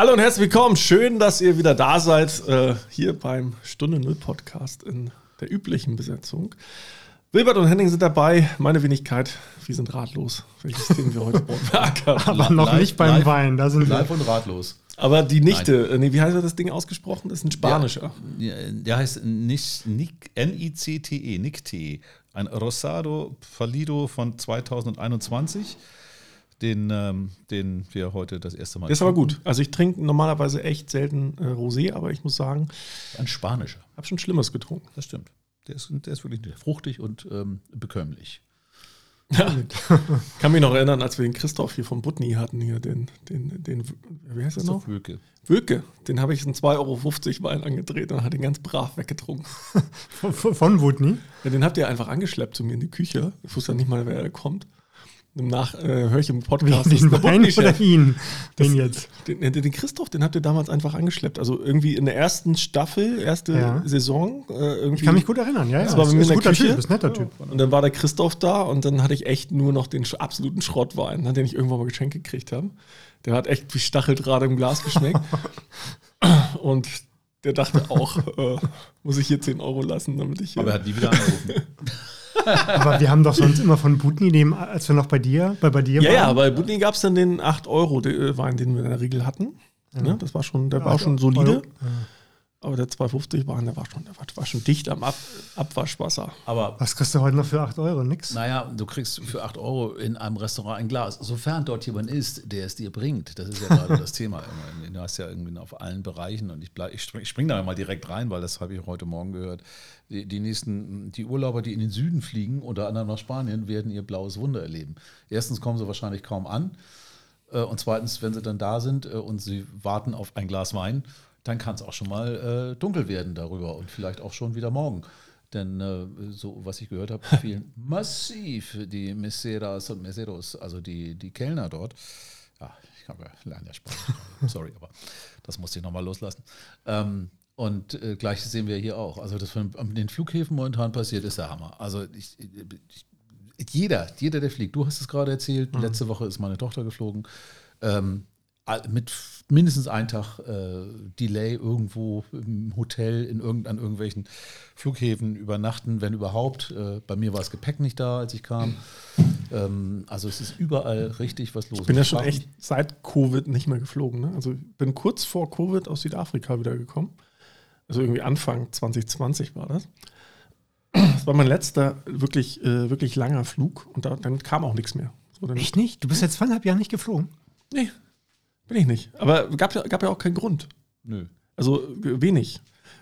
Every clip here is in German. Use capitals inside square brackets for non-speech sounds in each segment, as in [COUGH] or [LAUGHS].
Hallo und herzlich willkommen. Schön, dass ihr wieder da seid, äh, hier beim Stunde Null Podcast in der üblichen Besetzung. Wilbert und Henning sind dabei, meine Wenigkeit. Wir sind ratlos, welches Thema wir heute [LAUGHS] beackern. Aber noch Live- nicht beim live- Wein, da sind wir. Live und ratlos. Aber die Nichte, äh, nee, wie heißt das Ding ausgesprochen? Das ist ein spanischer. Ja, der heißt N-I-C-T-E, Nick-T. Ein Rosado Falido von 2021, den, ähm, den wir heute das erste Mal. Der ist aber gut. Also ich trinke normalerweise echt selten äh, Rosé, aber ich muss sagen, Ein spanischer. habe schon Schlimmes getrunken. Das stimmt. Der ist, der ist wirklich fruchtig und ähm, bekömmlich. [LAUGHS] Kann mich noch erinnern, als wir den Christoph hier vom Butni hatten, hier den, den, den, wie heißt er noch? Wöke. Wöke. Den habe ich einen 2,50 Euro Wein angedreht und hat den ganz brav weggetrunken. Von, von Woodney. Ja, den habt ihr einfach angeschleppt zu mir in die Küche. Ich wusste ja nicht mal, wer da kommt. Nach äh, höre ich im Podcast. [LAUGHS] das Den Wein oder ihn? Den jetzt. Den, den, den Christoph, den habt ihr damals einfach angeschleppt. Also irgendwie in der ersten Staffel, erste Ja. Saison. Äh, irgendwie. Ich kann mich gut erinnern, ja. ja. Das war bei Ist- mir ist in ein der guter Küche. Typ, ist netter Typ. Und dann war der Christoph da und dann hatte ich echt nur noch den absoluten Schrottwein, den ich irgendwann mal geschenkt gekriegt habe. Der hat echt wie Stacheldraht im Glas geschmeckt. [LAUGHS] und der dachte auch, äh, muss ich hier 10 Euro lassen, damit ich hier. Aber er hat nie wieder angerufen. [LAUGHS] Aber wir haben doch sonst immer von Woodney, dem, als wir noch bei dir, bei, bei dir ja, ja, waren. bei Butni gab es dann den 8 Euro de- Wein, den wir in der Regel hatten. Ne? Das war schon, der war schon solide. Euro. Aber der 250 Wein, der war schon, der war, war schon dicht am Ab Abwaschwasser. Aber Was kriegst du heute noch für 8 Euro? Nix. Naja, du kriegst für 8 Euro in einem Restaurant ein Glas. Sofern dort jemand ist, der es dir bringt. Das ist ja [LAUGHS] gerade das Thema. immer. Du hast ja irgendwie auf allen Bereichen und ich, bleib, ich spring, ich spring da mal direkt rein, weil das habe ich heute Morgen gehört. Die, die nächsten, die Urlauber, die in den Süden fliegen, unter anderem nach Spanien, werden ihr blaues Wunder erleben. Erstens kommen sie wahrscheinlich kaum an. Äh, Und zweitens, wenn sie dann da sind äh, und sie warten auf ein Glas Wein, dann kann es auch schon mal äh, dunkel werden darüber und vielleicht auch schon wieder morgen. Denn äh, so, was ich gehört habe, [LAUGHS] fehlen massiv die Meseras und Meseros, also die, die Kellner dort. Ja, ich habe ja lerne ja Spanisch. Sorry, aber das musste ich nochmal loslassen. Ähm, und äh, gleiches sehen wir hier auch. Also, das von den Flughäfen momentan passiert, ist der Hammer. Also, ich, ich, jeder, jeder, der fliegt, du hast es gerade erzählt, letzte Woche ist meine Tochter geflogen, ähm, mit mindestens einen Tag äh, Delay irgendwo im Hotel, in irgend, an irgendwelchen Flughäfen übernachten, wenn überhaupt. Äh, bei mir war das Gepäck nicht da, als ich kam. Ähm, also es ist überall richtig was los. Ich bin ja schon echt seit Covid nicht mehr geflogen. Ne? Also ich bin kurz vor Covid aus Südafrika wiedergekommen. Also irgendwie Anfang 2020 war das. Das war mein letzter wirklich, äh, wirklich langer Flug und da, dann kam auch nichts mehr. So, dann, Echt nicht? Du bist jetzt zweieinhalb Jahre nicht geflogen. Nee, bin ich nicht. Aber gab ja, gab ja auch keinen Grund. Nö. Also äh, wenig.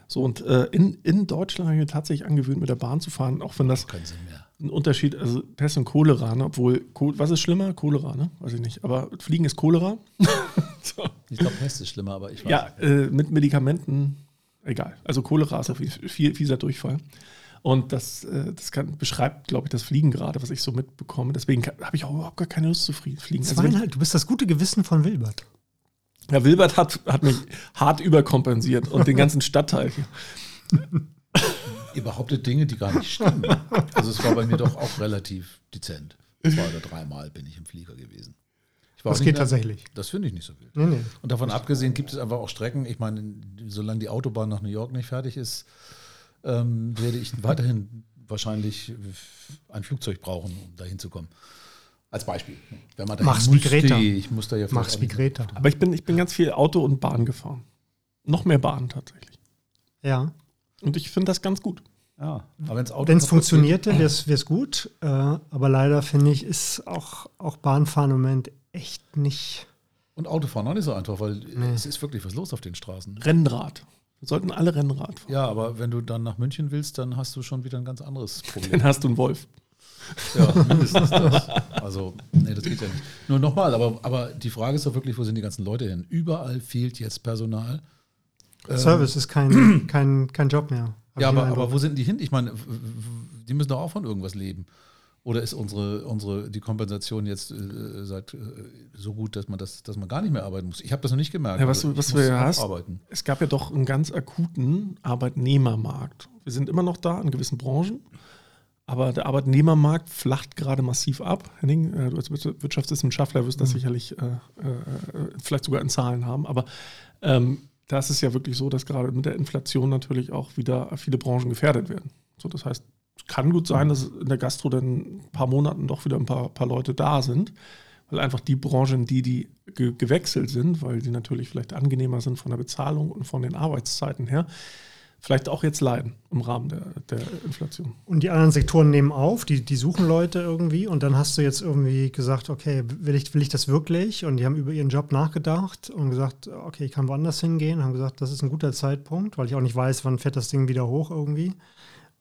So, und äh, in, in Deutschland habe ich mir tatsächlich angewöhnt, mit der Bahn zu fahren, auch wenn das Keinen Sinn mehr. ein Unterschied, also Pest und Cholera, ne? obwohl, was ist schlimmer? Cholera, ne? Weiß ich nicht. Aber Fliegen ist Cholera. [LAUGHS] so. Ich glaube, Pest ist schlimmer, aber ich weiß Ja, äh, mit Medikamenten, egal. Also Cholera ist auf jeden Fall viel, fieser Durchfall. Und das, äh, das kann, beschreibt, glaube ich, das Fliegen gerade, was ich so mitbekomme. Deswegen habe ich auch überhaupt gar keine Lust zu flie- fliegen. Also Zweieinhalb. Du bist das gute Gewissen von Wilbert. Ja, Wilbert hat, hat mich hart überkompensiert und den ganzen Stadtteil hier. Ihr behauptet Dinge, die gar nicht stimmen. Also es war bei mir doch auch relativ dezent. Zwei oder dreimal bin ich im Flieger gewesen. Ich war Das geht nicht- tatsächlich. Das finde ich nicht so wild. Nee, nee. Und davon abgesehen gibt es einfach auch Strecken. Ich meine, solange die Autobahn nach New York nicht fertig ist, ähm, werde ich weiterhin wahrscheinlich ein Flugzeug brauchen, um da hinzukommen. Als Beispiel. Wenn man dahin Mach's wie Greta. Ich muss da ja Mach's wie Greta. Aber ich bin, ich bin ganz viel Auto und Bahn gefahren. Noch mehr Bahn tatsächlich. Ja. Und ich finde das ganz gut. Ja, aber Wenn es funktionierte, wäre es gut. Äh, aber leider finde ich, ist auch, auch Bahnfahren im Moment echt nicht. Und Autofahren auch nicht so einfach, weil Nee. es ist wirklich was los auf den Straßen. Rennrad. Wir sollten alle Rennrad fahren. Ja, aber wenn du dann nach München willst, dann hast du schon wieder ein ganz anderes Problem. [LAUGHS] Dann hast du einen Wolf. Ja, [LAUGHS] mindestens das. Also, nee, das geht ja nicht. Nur nochmal, aber, aber die Frage ist doch wirklich, wo sind die ganzen Leute hin? Überall fehlt jetzt Personal. Service ist kein, [CLEARS THROAT] kein, kein Job mehr. Ja, aber, aber wo sind die hin? Ich meine, die müssen doch auch von irgendwas leben. Oder ist unsere, unsere die Kompensation jetzt äh, seit, äh, so gut, dass man das, dass man gar nicht mehr arbeiten muss? Ich habe das noch nicht gemerkt. Ja, was Also du- was ich du ja hast- Arbeiten. Es gab ja doch einen ganz akuten Arbeitnehmermarkt. Wir sind immer noch da in gewissen Branchen, Aber der Arbeitnehmermarkt flacht gerade massiv ab. Henning, äh, du als Wirtschaftswissenschaftler wirst das mhm. sicherlich äh, äh, vielleicht sogar in Zahlen haben. Aber ähm, da ist es ja wirklich so, dass gerade mit der Inflation natürlich auch wieder viele Branchen gefährdet werden. So, das heißt, es kann gut sein, dass in der Gastro dann ein paar Monaten doch wieder ein paar, paar Leute da sind, weil einfach die Branchen, die, die ge gewechselt sind, weil die natürlich vielleicht angenehmer sind von der Bezahlung und von den Arbeitszeiten her, vielleicht auch jetzt leiden im Rahmen der, der Inflation. Und die anderen Sektoren nehmen auf, die, die suchen Leute irgendwie und dann hast du jetzt irgendwie gesagt, okay, will ich, will ich das wirklich? Und die haben über ihren Job nachgedacht und gesagt, okay, ich kann woanders hingehen, haben gesagt, das ist ein guter Zeitpunkt, weil ich auch nicht weiß, wann fährt das Ding wieder hoch irgendwie.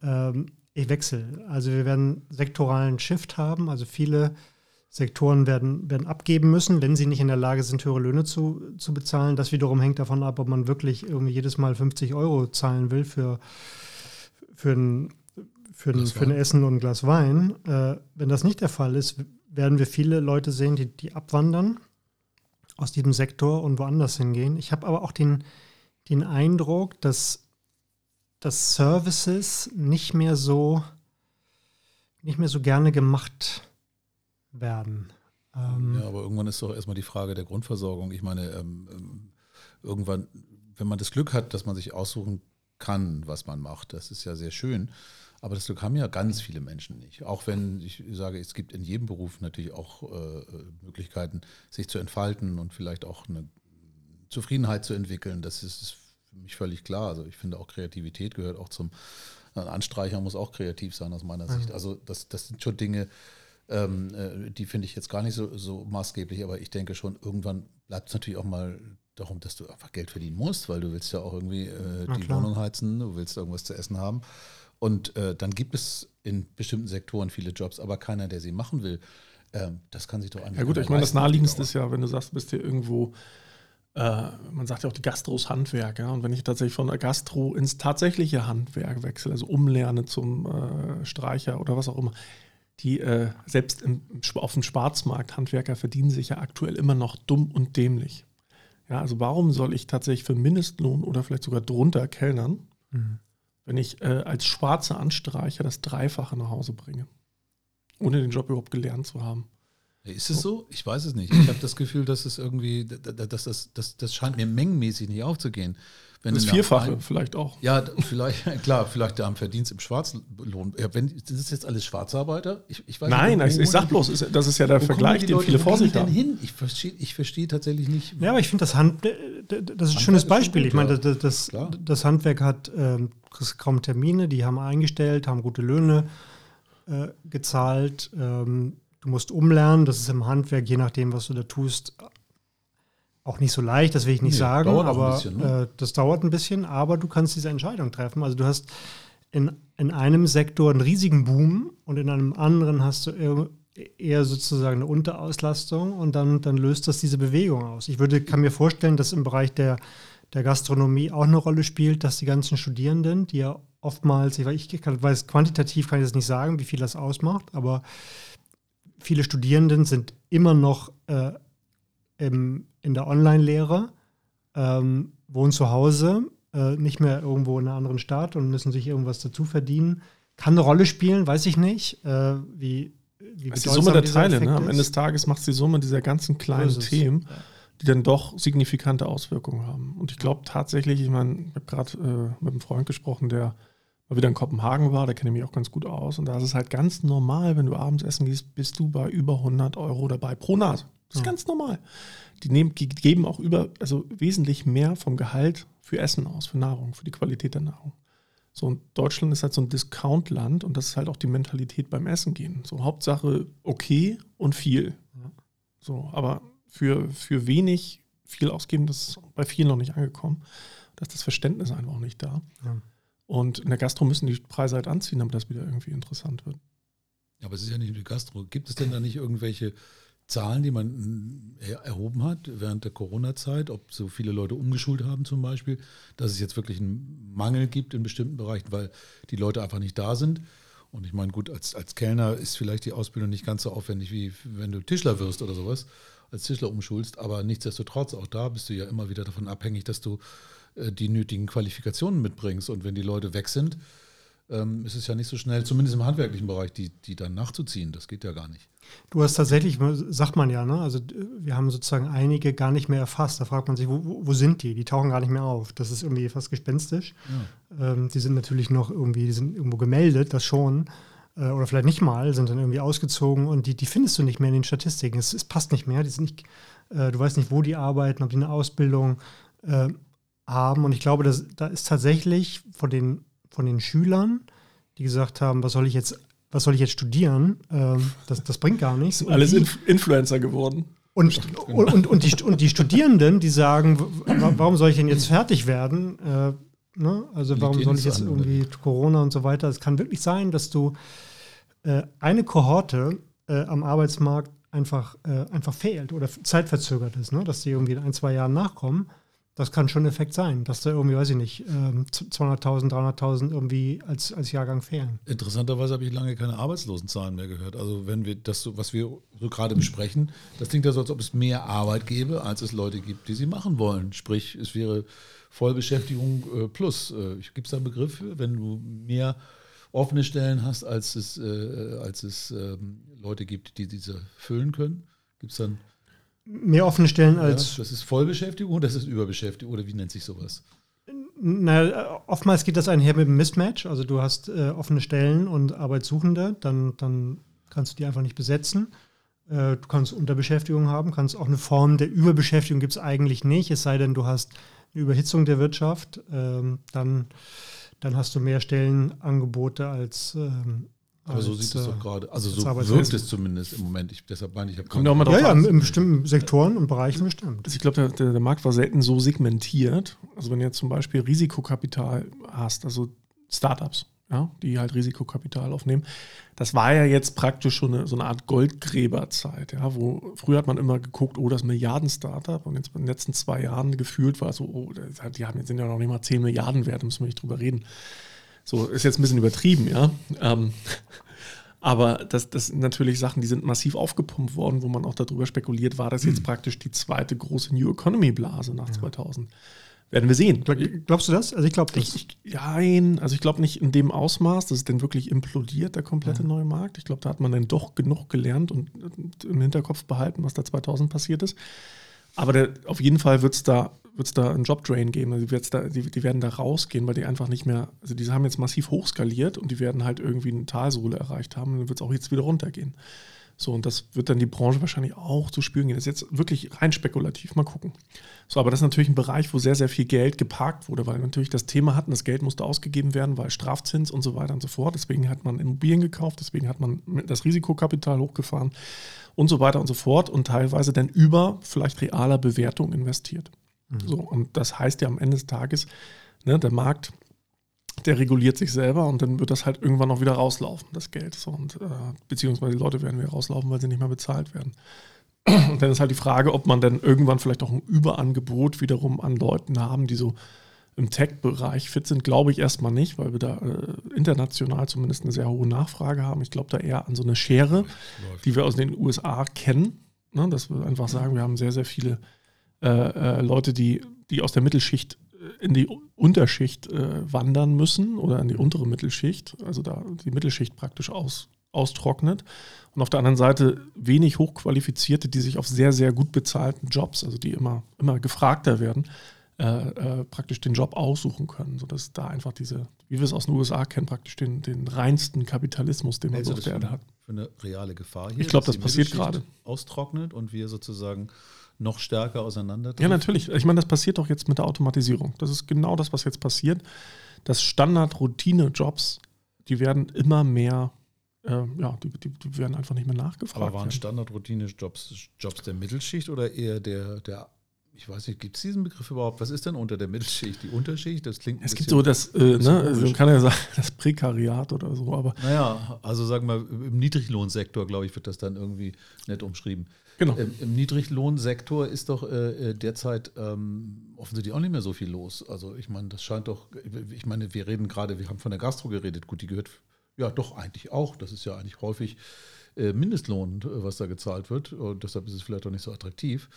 Ähm, ich wechsle. Also wir werden sektoralen Shift haben, also viele Sektoren werden, werden abgeben müssen, wenn sie nicht in der Lage sind, höhere Löhne zu, zu bezahlen. Das wiederum hängt davon ab, ob man wirklich irgendwie jedes Mal 50 Euro zahlen will für, für, ein, für, ein, für ein Essen und ein Glas Wein. Äh, wenn das nicht der Fall ist, werden wir viele Leute sehen, die, die abwandern aus diesem Sektor und woanders hingehen. Ich habe aber auch den, den Eindruck, dass, dass Services nicht mehr so nicht mehr so gerne gemacht werden. Ähm ja, aber irgendwann ist doch erstmal die Frage der Grundversorgung. Ich meine, ähm, ähm, irgendwann, wenn man das Glück hat, dass man sich aussuchen kann, was man macht, das ist ja sehr schön. Aber das Glück haben ja ganz viele Menschen nicht. Auch wenn ich sage, es gibt in jedem Beruf natürlich auch äh, Möglichkeiten, sich zu entfalten und vielleicht auch eine Zufriedenheit zu entwickeln. Das ist für mich völlig klar. Also ich finde auch Kreativität gehört auch zum ein Anstreicher muss auch kreativ sein aus meiner Sicht. Also das, das sind schon Dinge, ähm, äh, die finde ich jetzt gar nicht so, so maßgeblich, aber ich denke schon, irgendwann bleibt es natürlich auch mal darum, dass du einfach Geld verdienen musst, weil du willst ja auch irgendwie äh, die Wohnung heizen, du willst irgendwas zu essen haben. Und äh, dann gibt es in bestimmten Sektoren viele Jobs, aber keiner, der sie machen will. Ähm, das kann sich doch eigentlich. Ja gut, ich meine, das naheliegendste ist ja, wenn du sagst, du bist hier irgendwo äh, man sagt ja auch die Gastros Handwerk. Ja? Und wenn ich tatsächlich von der Gastro ins tatsächliche Handwerk wechsle, also umlerne zum äh, Streicher oder was auch immer, die äh, selbst im, auf dem Schwarzmarkt Handwerker verdienen sich ja aktuell immer noch dumm und dämlich. Ja, also warum soll ich tatsächlich für Mindestlohn oder vielleicht sogar drunter kellnern, mhm. wenn ich äh, als schwarzer Anstreicher das Dreifache nach Hause bringe, ohne den Job überhaupt gelernt zu haben? Ist es so? Ich weiß es nicht. Ich habe das Gefühl, dass es irgendwie, dass das, das, das scheint mir mengenmäßig nicht aufzugehen. Wenn das Vierfache ein, vielleicht auch. Ja, vielleicht, [LAUGHS] klar, vielleicht der am Verdienst im Schwarzlohn. Ja, wenn, das ist jetzt alles Schwarzarbeiter? Ich, ich weiß Nein, nicht, wo, ich, sag bloß, das ist ja der Vergleich, den viele vor sich haben. Hin? Ich verstehe ich versteh tatsächlich nicht. Ja, aber ich finde das Hand, das ist ein schönes Beispiel. Gut, ich meine, das, das, das, Handwerk hat ähm, kaum Termine, die haben eingestellt, haben gute Löhne äh, gezahlt. Ähm, du musst umlernen, das ist im Handwerk, je nachdem, was du da tust, auch nicht so leicht, das will ich nicht nee, sagen, aber bisschen, ne? äh, das dauert ein bisschen, aber du kannst diese Entscheidung treffen. Also du hast in, in einem Sektor einen riesigen Boom und in einem anderen hast du eher, eher sozusagen eine Unterauslastung und dann, dann löst das diese Bewegung aus. Ich würde, kann mir vorstellen, dass im Bereich der, der Gastronomie auch eine Rolle spielt, dass die ganzen Studierenden, die ja oftmals, ich weiß, ich weiß quantitativ kann ich das nicht sagen, wie viel das ausmacht, aber viele Studierenden sind immer noch äh, im, in der Online-Lehre, ähm, wohnen zu Hause, äh, nicht mehr irgendwo in einer anderen Stadt und müssen sich irgendwas dazu verdienen. Kann eine Rolle spielen, weiß ich nicht. Äh, wie, wie ist die Summe der Teile. Ne? Am Ende des Tages macht es die Summe dieser ganzen kleinen so Themen, ja. die dann doch signifikante Auswirkungen haben. Und ich glaube tatsächlich, ich meine, ich habe gerade äh, mit einem Freund gesprochen, der mal wieder in Kopenhagen war, da kenne ich mich auch ganz gut aus. Und da ist es halt ganz normal, wenn du abends essen gehst, bist du bei über 100 Euro dabei pro Nase. Das ist ja. ganz normal. Die, nehmen, geben auch über, also wesentlich mehr vom Gehalt für Essen aus, für Nahrung, für die Qualität der Nahrung. So, und Deutschland ist halt so ein Discount-Land und das ist halt auch die Mentalität beim Essen gehen. So, Hauptsache okay und viel. Ja. So, aber für, für wenig viel ausgeben, das ist bei vielen noch nicht angekommen. Da ist das Verständnis einfach auch nicht da. Ja. Und in der Gastro müssen die Preise halt anziehen, damit das wieder irgendwie interessant wird. Aber es ist ja nicht nur die Gastro. Gibt es denn da nicht irgendwelche Zahlen, die man äh, erhoben hat während der Corona-Zeit, ob so viele Leute umgeschult haben zum Beispiel, dass es jetzt wirklich einen Mangel gibt in bestimmten Bereichen, weil die Leute einfach nicht da sind. Und ich meine, gut, als, als Kellner ist vielleicht die Ausbildung nicht ganz so aufwendig, wie wenn du Tischler wirst oder sowas, als Tischler umschulst, aber nichtsdestotrotz, auch da bist du ja immer wieder davon abhängig, dass du äh, die nötigen Qualifikationen mitbringst. Und wenn die Leute weg sind, ähm, ist es ja nicht so schnell, zumindest im handwerklichen Bereich, die, die dann nachzuziehen. Das geht ja gar nicht. Du hast tatsächlich, sagt man ja, ne? also wir haben sozusagen einige gar nicht mehr erfasst. Da fragt man sich, wo, wo sind die? Die tauchen gar nicht mehr auf. Das ist irgendwie fast gespenstisch. Ja. Ähm, die sind natürlich noch irgendwie, die sind irgendwo gemeldet, das schon. Äh, oder vielleicht nicht mal, sind dann irgendwie ausgezogen und die, die findest du nicht mehr in den Statistiken. Es, es passt nicht mehr. Die sind nicht, äh, du weißt nicht, wo die arbeiten, ob die eine Ausbildung äh, haben. Und ich glaube, dass, da ist tatsächlich von den von den Schülern, die gesagt haben, was soll ich jetzt, was soll ich jetzt studieren? Ähm, das, das bringt gar nichts. Sind alles Inf Influencer geworden. Und, und, und, und, die, und die Studierenden, die sagen, warum soll ich denn jetzt fertig werden? Äh, ne? Also warum soll ich jetzt irgendwie Corona und so weiter? Es kann wirklich sein, dass du äh, eine Kohorte äh, am Arbeitsmarkt einfach, äh, einfach fehlt oder zeitverzögert ist, ne? dass die irgendwie in ein, zwei Jahren nachkommen das kann schon ein Effekt sein, dass da irgendwie, weiß ich nicht, 200.000, ähm, 300.000 irgendwie als, als Jahrgang fehlen. Interessanterweise habe ich lange keine Arbeitslosenzahlen mehr gehört. Also wenn wir das, was wir so gerade besprechen, das klingt ja so, als ob es mehr Arbeit gäbe, als es Leute gibt, die sie machen wollen. Sprich, es wäre Vollbeschäftigung äh, plus. Äh, Gibt es da einen Begriff wenn du mehr offene Stellen hast, als es, äh, als es ähm, Leute gibt, die diese füllen können? Gibt es dann mehr offene Stellen als. Ja, das ist Vollbeschäftigung oder das ist Überbeschäftigung oder wie nennt sich sowas? Na, oftmals geht das einher mit einem Mismatch. Also du hast äh, offene Stellen und Arbeitssuchende, dann, dann kannst du die einfach nicht besetzen. Äh, du kannst Unterbeschäftigung haben, kannst auch eine Form der Überbeschäftigung gibt es eigentlich nicht, es sei denn, du hast eine Überhitzung der Wirtschaft, ähm, dann, dann hast du mehr Stellenangebote als, ähm, aber so sieht es doch gerade. Also so wirkt es zumindest im Moment. Ich, deshalb meine ich, habe Kommt auch mal drauf Ja, ja, in bestimmten Sektoren und Bereichen bestimmt. Also ich glaube, der, der, der, Markt war selten so segmentiert. Also wenn du jetzt zum Beispiel Risikokapital hast, also Startups, ja, die halt Risikokapital aufnehmen, das war ja jetzt praktisch schon eine, so eine Art Goldgräberzeit, ja, wo früher hat man immer geguckt, oh, das Milliarden-Startup und jetzt in den letzten zwei Jahren gefühlt war so, oh, die haben, sind ja noch nicht mal 10 Milliarden wert, müssen wir nicht drüber reden. So, ist jetzt ein bisschen übertrieben, ja. Ähm, [LAUGHS] aber das, das sind natürlich Sachen, die sind massiv aufgepumpt worden, wo man auch darüber spekuliert, war das jetzt mhm. praktisch die zweite große New Economy Blase nach ja. 2000. Werden wir sehen. Glaubst du das? Also ich glaube das. Ich, ich, nein, also ich glaube nicht in dem Ausmaß, dass es denn wirklich implodiert, der komplette ja. neue Markt. Ich glaube, da hat man dann doch genug gelernt und im Hinterkopf behalten, was da 2000 passiert ist. Aber der, auf jeden Fall wird es da wird es da einen Jobdrain geben. Also die, da, die, die, werden da rausgehen, weil die einfach nicht mehr, also die haben jetzt massiv hochskaliert und die werden halt irgendwie eine Talsohle erreicht haben und dann wird es auch jetzt wieder runtergehen. So, und das wird dann die Branche wahrscheinlich auch zu spüren gehen. Das ist jetzt wirklich rein spekulativ, mal gucken. So, aber das ist natürlich ein Bereich, wo sehr, sehr viel Geld geparkt wurde, weil natürlich das Thema hatten, das Geld musste ausgegeben werden, weil Strafzins und so weiter und so fort. Deswegen hat man Immobilien gekauft, deswegen hat man das Risikokapital hochgefahren und so weiter und so fort und teilweise dann über vielleicht realer Bewertung investiert. Mhm. So, und das heißt ja am Ende des Tages, ne, der Markt, der reguliert sich selber und dann wird das halt irgendwann auch wieder rauslaufen, das Geld. So, und, äh, beziehungsweise die Leute werden wieder rauslaufen, weil sie nicht mehr bezahlt werden. [CLEARS THROAT] Und dann ist halt die Frage, ob man dann irgendwann vielleicht auch ein Überangebot wiederum an Leuten haben, die so im Tech-Bereich fit sind, glaube ich erstmal nicht, weil wir da äh, international zumindest eine sehr hohe Nachfrage haben. Ich glaube da eher an so eine Schere, die wir aus den USA kennen. Ne, dass wir einfach sagen, wir haben sehr, sehr viele äh, äh, Leute, die, die aus der Mittelschicht äh, in die Unterschicht äh, wandern müssen oder in die untere Mittelschicht, also da die Mittelschicht praktisch aus, austrocknet. Und auf der anderen Seite wenig Hochqualifizierte, die sich auf sehr, sehr gut bezahlten Jobs, also die immer, immer gefragter werden, äh, äh, praktisch den Job aussuchen können, sodass da einfach diese, wie wir es aus den USA kennen, praktisch den, den reinsten Kapitalismus, den man also so auf der Erde hat. Für eine reale Gefahr hier. Ich glaube, das passiert gerade. Austrocknet und wir sozusagen noch stärker auseinander. Ja, natürlich. Ich meine, das passiert doch jetzt mit der Automatisierung. Das ist genau das, was jetzt passiert. Das Standard-Routine-Jobs, die werden immer mehr, äh, ja, die, die, die, werden einfach nicht mehr nachgefragt. Aber waren Standard-Routine-Jobs Jobs der Mittelschicht oder eher der, der ich weiß nicht, gibt es diesen Begriff überhaupt? Was ist denn unter der Mittelschicht? Die Unterschicht? Das klingt Es gibt so das, äh, ne, also man kann ja sagen, [LAUGHS] das Prekariat oder so, aber. Naja, also sagen wir, im Niedriglohnsektor, glaube ich, wird das dann irgendwie nett umschrieben. Genau. Im, Im, Niedriglohnsektor ist doch äh, äh, derzeit ähm, offensichtlich auch nicht mehr so viel los. Also ich meine, das scheint doch, ich meine, wir reden gerade, wir haben von der Gastro geredet, gut, die gehört ja doch eigentlich auch. Das ist ja eigentlich häufig äh, Mindestlohn, was da gezahlt wird. Und deshalb ist es vielleicht auch nicht so attraktiv.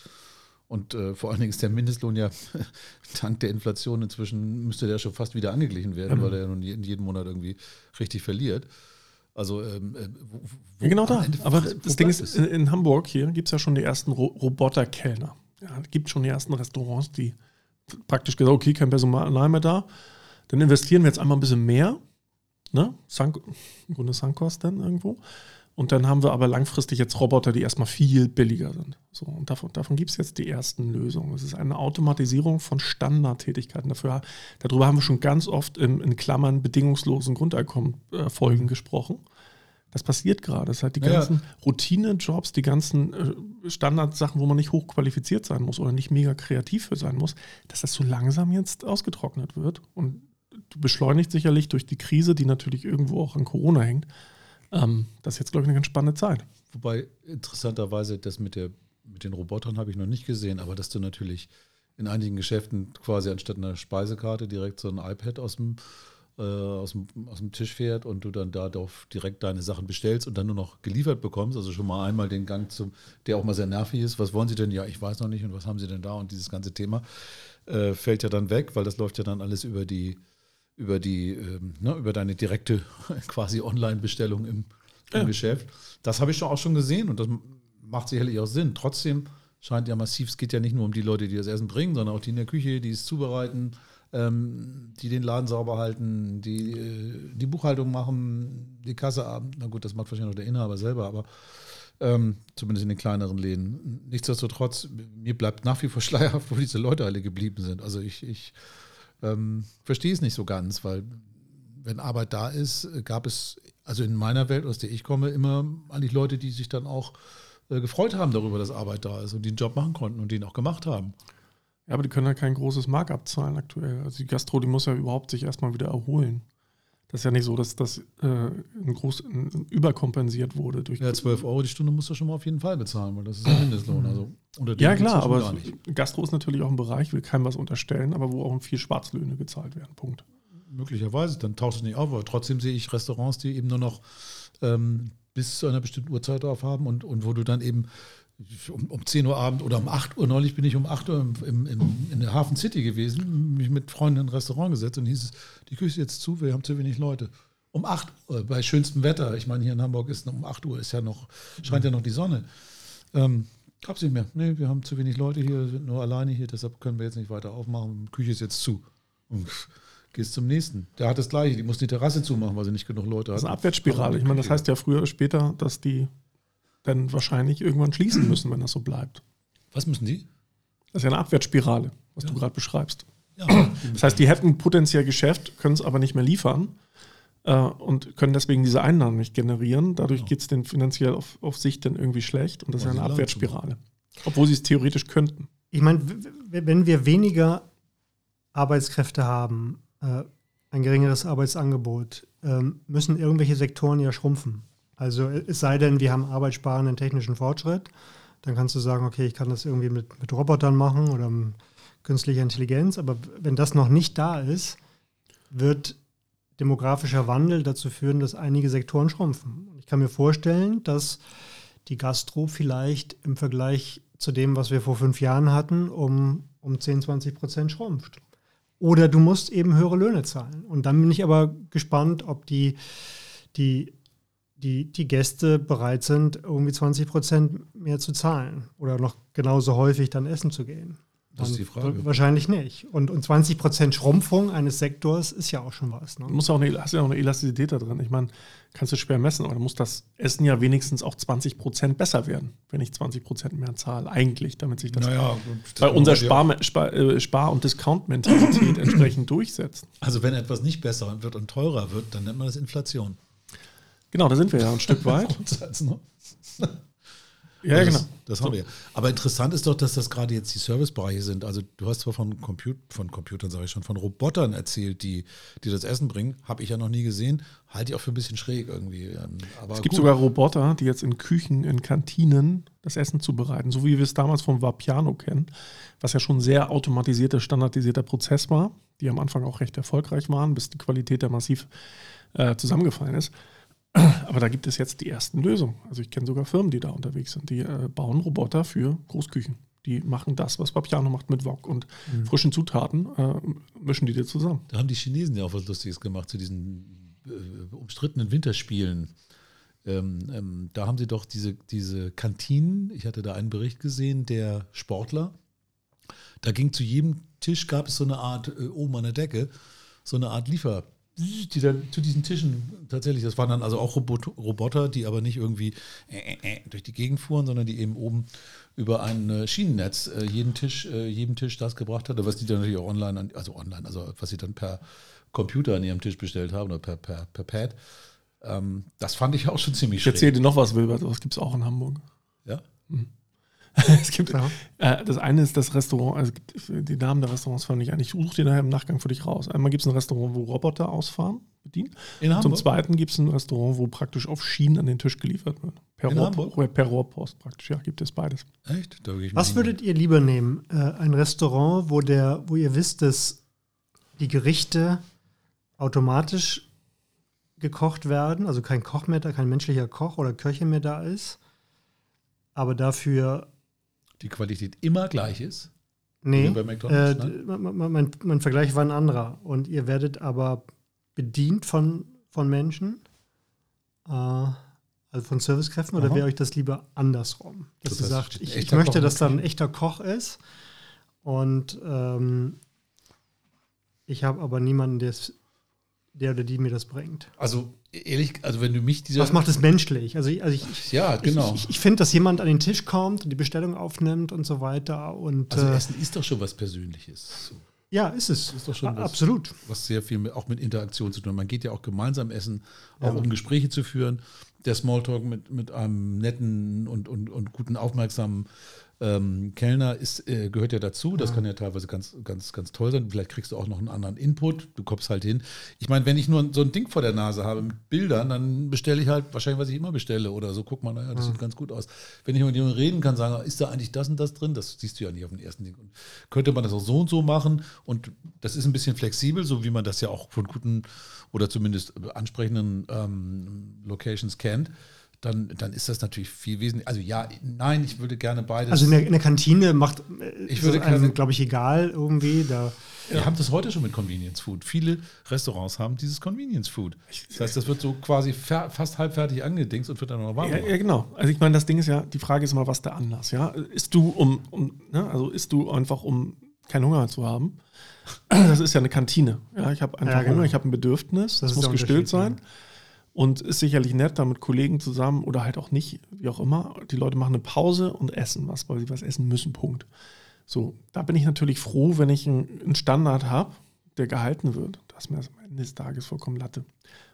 Und äh, vor allen Dingen ist der Mindestlohn ja [LAUGHS] dank der Inflation inzwischen müsste der schon fast wieder angeglichen werden, mhm. weil er ja nun in jedem Monat irgendwie richtig verliert. Also ähm, äh, wo, genau da. Aber das Ding ist, in, in, Hamburg hier gibt es ja schon die ersten Ro Roboterkellner. Ja, es gibt schon die ersten Restaurants, die praktisch gesagt, okay, kein Personal mehr da. Dann investieren wir jetzt einmal ein bisschen mehr. Ne? Sank, Im Grunde Sankost dann irgendwo. Und dann haben wir aber langfristig jetzt Roboter, die erstmal viel billiger sind. So, und davon, davon gibt es jetzt die ersten Lösungen. Es ist eine Automatisierung von Standardtätigkeiten. Dafür, darüber haben wir schon ganz oft in, in Klammern bedingungslosen Grundeinkommen-Folgen äh, gesprochen. Das passiert gerade. Das heißt, die ganzen ja. Routine-Jobs, die ganzen äh, Standardsachen, wo man nicht hochqualifiziert sein muss oder nicht mega kreativ für sein muss, dass das so langsam jetzt ausgetrocknet wird. Und beschleunigt sicherlich durch die Krise, die natürlich irgendwo auch an Corona hängt, ähm, das ist jetzt, glaube ich, eine ganz spannende Zeit. Wobei interessanterweise das mit, der, mit den Robotern habe ich noch nicht gesehen, aber dass du natürlich in einigen Geschäften quasi anstatt einer Speisekarte direkt so ein iPad aus dem, äh, aus dem, aus dem Tisch fährt und du dann darauf direkt deine Sachen bestellst und dann nur noch geliefert bekommst. Also schon mal einmal den Gang zum, der auch mal sehr nervig ist. Was wollen Sie denn? Ja, ich weiß noch nicht. Und was haben Sie denn da? Und dieses ganze Thema äh, fällt ja dann weg, weil das läuft ja dann alles über die über die, ähm, ne, über deine direkte [LAUGHS] quasi Online-Bestellung im, im ja. Geschäft. Das habe ich auch schon gesehen und das macht sicherlich auch Sinn. Trotzdem scheint ja massiv, es geht ja nicht nur um die Leute, die das Essen bringen, sondern auch die in der Küche, die es zubereiten, ähm, die den Laden sauber halten, die äh, die Buchhaltung machen, die Kasse abend. Na gut, das macht wahrscheinlich noch der Inhaber selber, aber ähm, zumindest in den kleineren Läden. Nichtsdestotrotz, mir bleibt nach wie vor [LAUGHS] schleierhaft, wo diese Leute alle geblieben sind. Also ich, ich ähm, verstehe es nicht so ganz, weil wenn Arbeit da ist, gab es, also in meiner Welt, aus der ich komme, immer eigentlich Leute, die sich dann auch äh, gefreut haben darüber, dass Arbeit da ist und einen Job machen konnten und den auch gemacht haben. Ja, aber die können ja kein großes Markup zahlen aktuell. Also die Gastro, die muss ja überhaupt sich erstmal wieder erholen. Das ist ja nicht so, dass das äh, ein groß ein, überkompensiert wurde. Durch ja, 12 Euro die Stunde musst du schon mal auf jeden Fall bezahlen, weil das ist ein Mindestlohn. Also ja, klar, aber Gastro ist natürlich auch ein Bereich, will keinem was unterstellen, aber wo auch viel Schwarzlöhne gezahlt werden. Punkt. Möglicherweise, dann taucht es nicht auf, aber trotzdem sehe ich Restaurants, die eben nur noch ähm, bis zu einer bestimmten Uhrzeit drauf haben und, und wo du dann eben um, um 10 Uhr Abend oder um 8 Uhr, neulich bin ich um 8 Uhr im, im, in der Hafen City gewesen, mich mit Freunden in ein Restaurant gesetzt und hieß es, die Küche ist jetzt zu, wir haben zu wenig Leute. Um 8 Uhr, bei schönstem Wetter, ich meine, hier in Hamburg ist um 8 Uhr, ist ja noch, scheint ja noch die Sonne. Ähm, Gab's nicht mehr. Nee, wir haben zu wenig Leute hier, sind nur alleine hier, deshalb können wir jetzt nicht weiter aufmachen. Die Küche ist jetzt zu. Und gehst zum nächsten. Der hat das gleiche, die muss die Terrasse zumachen, weil sie nicht genug Leute hat. Das ist eine Abwärtsspirale. Ich meine, das heißt ja früher oder später, dass die dann wahrscheinlich irgendwann schließen müssen, wenn das so bleibt. Was müssen die? Das ist ja eine Abwärtsspirale, was ja. du gerade beschreibst. Ja. Das heißt, die hätten potenziell Geschäft, können es aber nicht mehr liefern äh, und können deswegen diese Einnahmen nicht generieren. Dadurch ja. geht es denen finanziell auf, auf Sicht dann irgendwie schlecht und das ist eine Abwärtsspirale. Obwohl sie es theoretisch könnten. Ich meine, wenn wir weniger Arbeitskräfte haben, äh, ein geringeres Arbeitsangebot, äh, müssen irgendwelche Sektoren ja schrumpfen. Also es sei denn, wir haben arbeitssparenden technischen Fortschritt, dann kannst du sagen, okay, ich kann das irgendwie mit, mit Robotern machen oder künstlicher Intelligenz. Aber wenn das noch nicht da ist, wird demografischer Wandel dazu führen, dass einige Sektoren schrumpfen. Ich kann mir vorstellen, dass die Gastro vielleicht im Vergleich zu dem, was wir vor fünf Jahren hatten, um, um 10, 20 Prozent schrumpft. Oder du musst eben höhere Löhne zahlen. Und dann bin ich aber gespannt, ob die, die die, die Gäste bereit sind, irgendwie 20 Prozent mehr zu zahlen oder noch genauso häufig dann essen zu gehen. Das ist die Frage. Wahrscheinlich nicht. Und, und 20 Prozent Schrumpfung eines Sektors ist ja auch schon was. Ne? Du musst auch eine, hast ja auch eine Elastizität da drin. Ich meine, kannst du schwer messen, aber dann muss das Essen ja wenigstens auch 20 Prozent besser werden, wenn ich 20 Prozent mehr zahle, eigentlich, damit sich das naja, bei unserer Spar, Spar, äh, Spar und Discount-Mentalität [CLEARS THROAT] entsprechend durchsetzt. Also wenn etwas nicht besser wird und teurer wird, dann nennt man das Inflation. Genau, da sind wir ja ein Stück [LAUGHS] weit. Ne? [LAUGHS] Ja, also genau. Das, das haben wir. Aber interessant ist doch, dass das gerade jetzt die Servicebereiche sind. Also du hast zwar von, Comput von Computern, sage ich schon, von Robotern erzählt, die, die das Essen bringen. Habe ich ja noch nie gesehen. Halte ich auch für ein bisschen schräg irgendwie. Ähm, aber es gibt gut. sogar Roboter, die jetzt in Küchen, in Kantinen das Essen zubereiten, so wie wir es damals vom Vapiano kennen, was ja schon ein sehr automatisierter, standardisierter Prozess war, die am Anfang auch recht erfolgreich waren, bis die Qualität da massiv äh, zusammengefallen ist. Aber da gibt es jetzt die ersten Lösungen. Also ich kenne sogar Firmen, die da unterwegs sind. Die äh, bauen Roboter für Großküchen, die machen das, was Papiano macht mit Wok und mhm. frischen Zutaten, äh, mischen die dir zusammen. Da haben die Chinesen ja auch was Lustiges gemacht zu diesen äh, umstrittenen Winterspielen. Ähm, ähm, da haben sie doch diese, diese Kantinen, ich hatte da einen Bericht gesehen, der Sportler, da ging zu jedem Tisch, gab es so eine Art, äh, oben an der Decke, so eine Art Liefer, die dann zu diesen Tischen tatsächlich, das waren dann also auch Roboter, die aber nicht irgendwie äh, äh, äh, durch die Gegend fuhren, sondern die eben oben über ein äh, Schienennetz äh, jeden Tisch, äh, jedem Tisch das gebracht hatte, was die dann natürlich auch online, also online, also was sie dann per Computer an ihrem Tisch bestellt haben oder per, per, per Pad. Ähm, das fand ich auch schon ziemlich schön. Ich erzähle dir noch was, Wilbert, das gibt es auch in Hamburg. Ja? Mhm. [LAUGHS] es gibt, ja. äh, das eine ist das Restaurant, also die Namen der Restaurants fand ich eigentlich, such dir nachher im Nachgang für dich raus. Einmal gibt es ein Restaurant, wo Roboter ausfahren, bedienen. In Hamburg? Zum zweiten gibt es ein Restaurant, wo praktisch auf Schienen an den Tisch geliefert wird. Per, Rohr, Hamburg? per Rohrpost praktisch, ja, gibt es beides. Echt? Was würdet ihr lieber nehmen? Äh, ein Restaurant, wo, der, wo ihr wisst, dass die Gerichte automatisch gekocht werden, also kein Koch mehr da, kein menschlicher Koch oder Köche mehr da ist, aber dafür die Qualität immer gleich ist? Nee, bei McDonald's, äh, mein, mein, mein, Vergleich war ein anderer. Und ihr werdet aber bedient von, von Menschen, äh, also von Servicekräften, oder wäre euch das lieber andersrum? Dass das ihr sagt, ich, ich möchte, Koch dass da ein echter Koch ist und ähm, ich habe aber niemanden, der es der oder die mir das bringt. Also ehrlich, also wenn du mich dieser. Was macht es menschlich? Also ich, also ich, ja, genau. Ich, ich, ich finde, dass jemand an den Tisch kommt und die Bestellung aufnimmt und so weiter. Und, also äh, Essen ist doch schon was Persönliches. Ja, ist es. Ist doch schon was, absolut. Was sehr viel mit, auch mit Interaktion zu tun hat. Man geht ja auch gemeinsam essen, auch ja. um Gespräche zu führen. Der Smalltalk mit, mit einem netten und, und, und guten, aufmerksamen ähm, Kellner ist, äh, gehört ja dazu. Das ja. kann ja teilweise ganz, ganz, ganz toll sein. Vielleicht kriegst du auch noch einen anderen Input. Du kommst halt hin. Ich meine, wenn ich nur so ein Ding vor der Nase habe mit Bildern, dann bestelle ich halt wahrscheinlich, was ich immer bestelle oder so. Guck mal, naja, das ja. sieht ganz gut aus. Wenn ich mit jemandem reden kann, sagen, ist da eigentlich das und das drin? Das siehst du ja nicht auf den ersten Ding. Und könnte man das auch so und so machen? Und das ist ein bisschen flexibel, so wie man das ja auch von guten oder zumindest ansprechenden ähm, Locations kennt dann, dann ist das natürlich viel wesentlich. Also ja, nein, ich würde gerne beides. Also in der, in der Kantine macht ich würde einem, glaube ich, egal irgendwie. Da, Wir ja. haben das heute schon mit Convenience Food. Viele Restaurants haben dieses Convenience Food. Das heißt, das wird so quasi fast halbfertig angedingst und wird dann noch warm. Ja, ja, genau. Also ich meine, das Ding ist ja, die Frage ist mal, was der Anlass, ja? Ist du um, um ne? also ist du einfach um keinen Hunger zu haben? Das ist ja eine Kantine. Ja, ich habe einfach ja, genau. Hunger, ich habe ein Bedürfnis, das, das muss gestillt sein. Ja. Und ist sicherlich nett, da mit Kollegen zusammen oder halt auch nicht, wie auch immer. Die Leute machen eine Pause und essen was, weil sie was essen müssen, Punkt. So, da bin ich natürlich froh, wenn ich einen Standard habe, der gehalten wird. Das ist mir am Ende des Tages vollkommen Latte,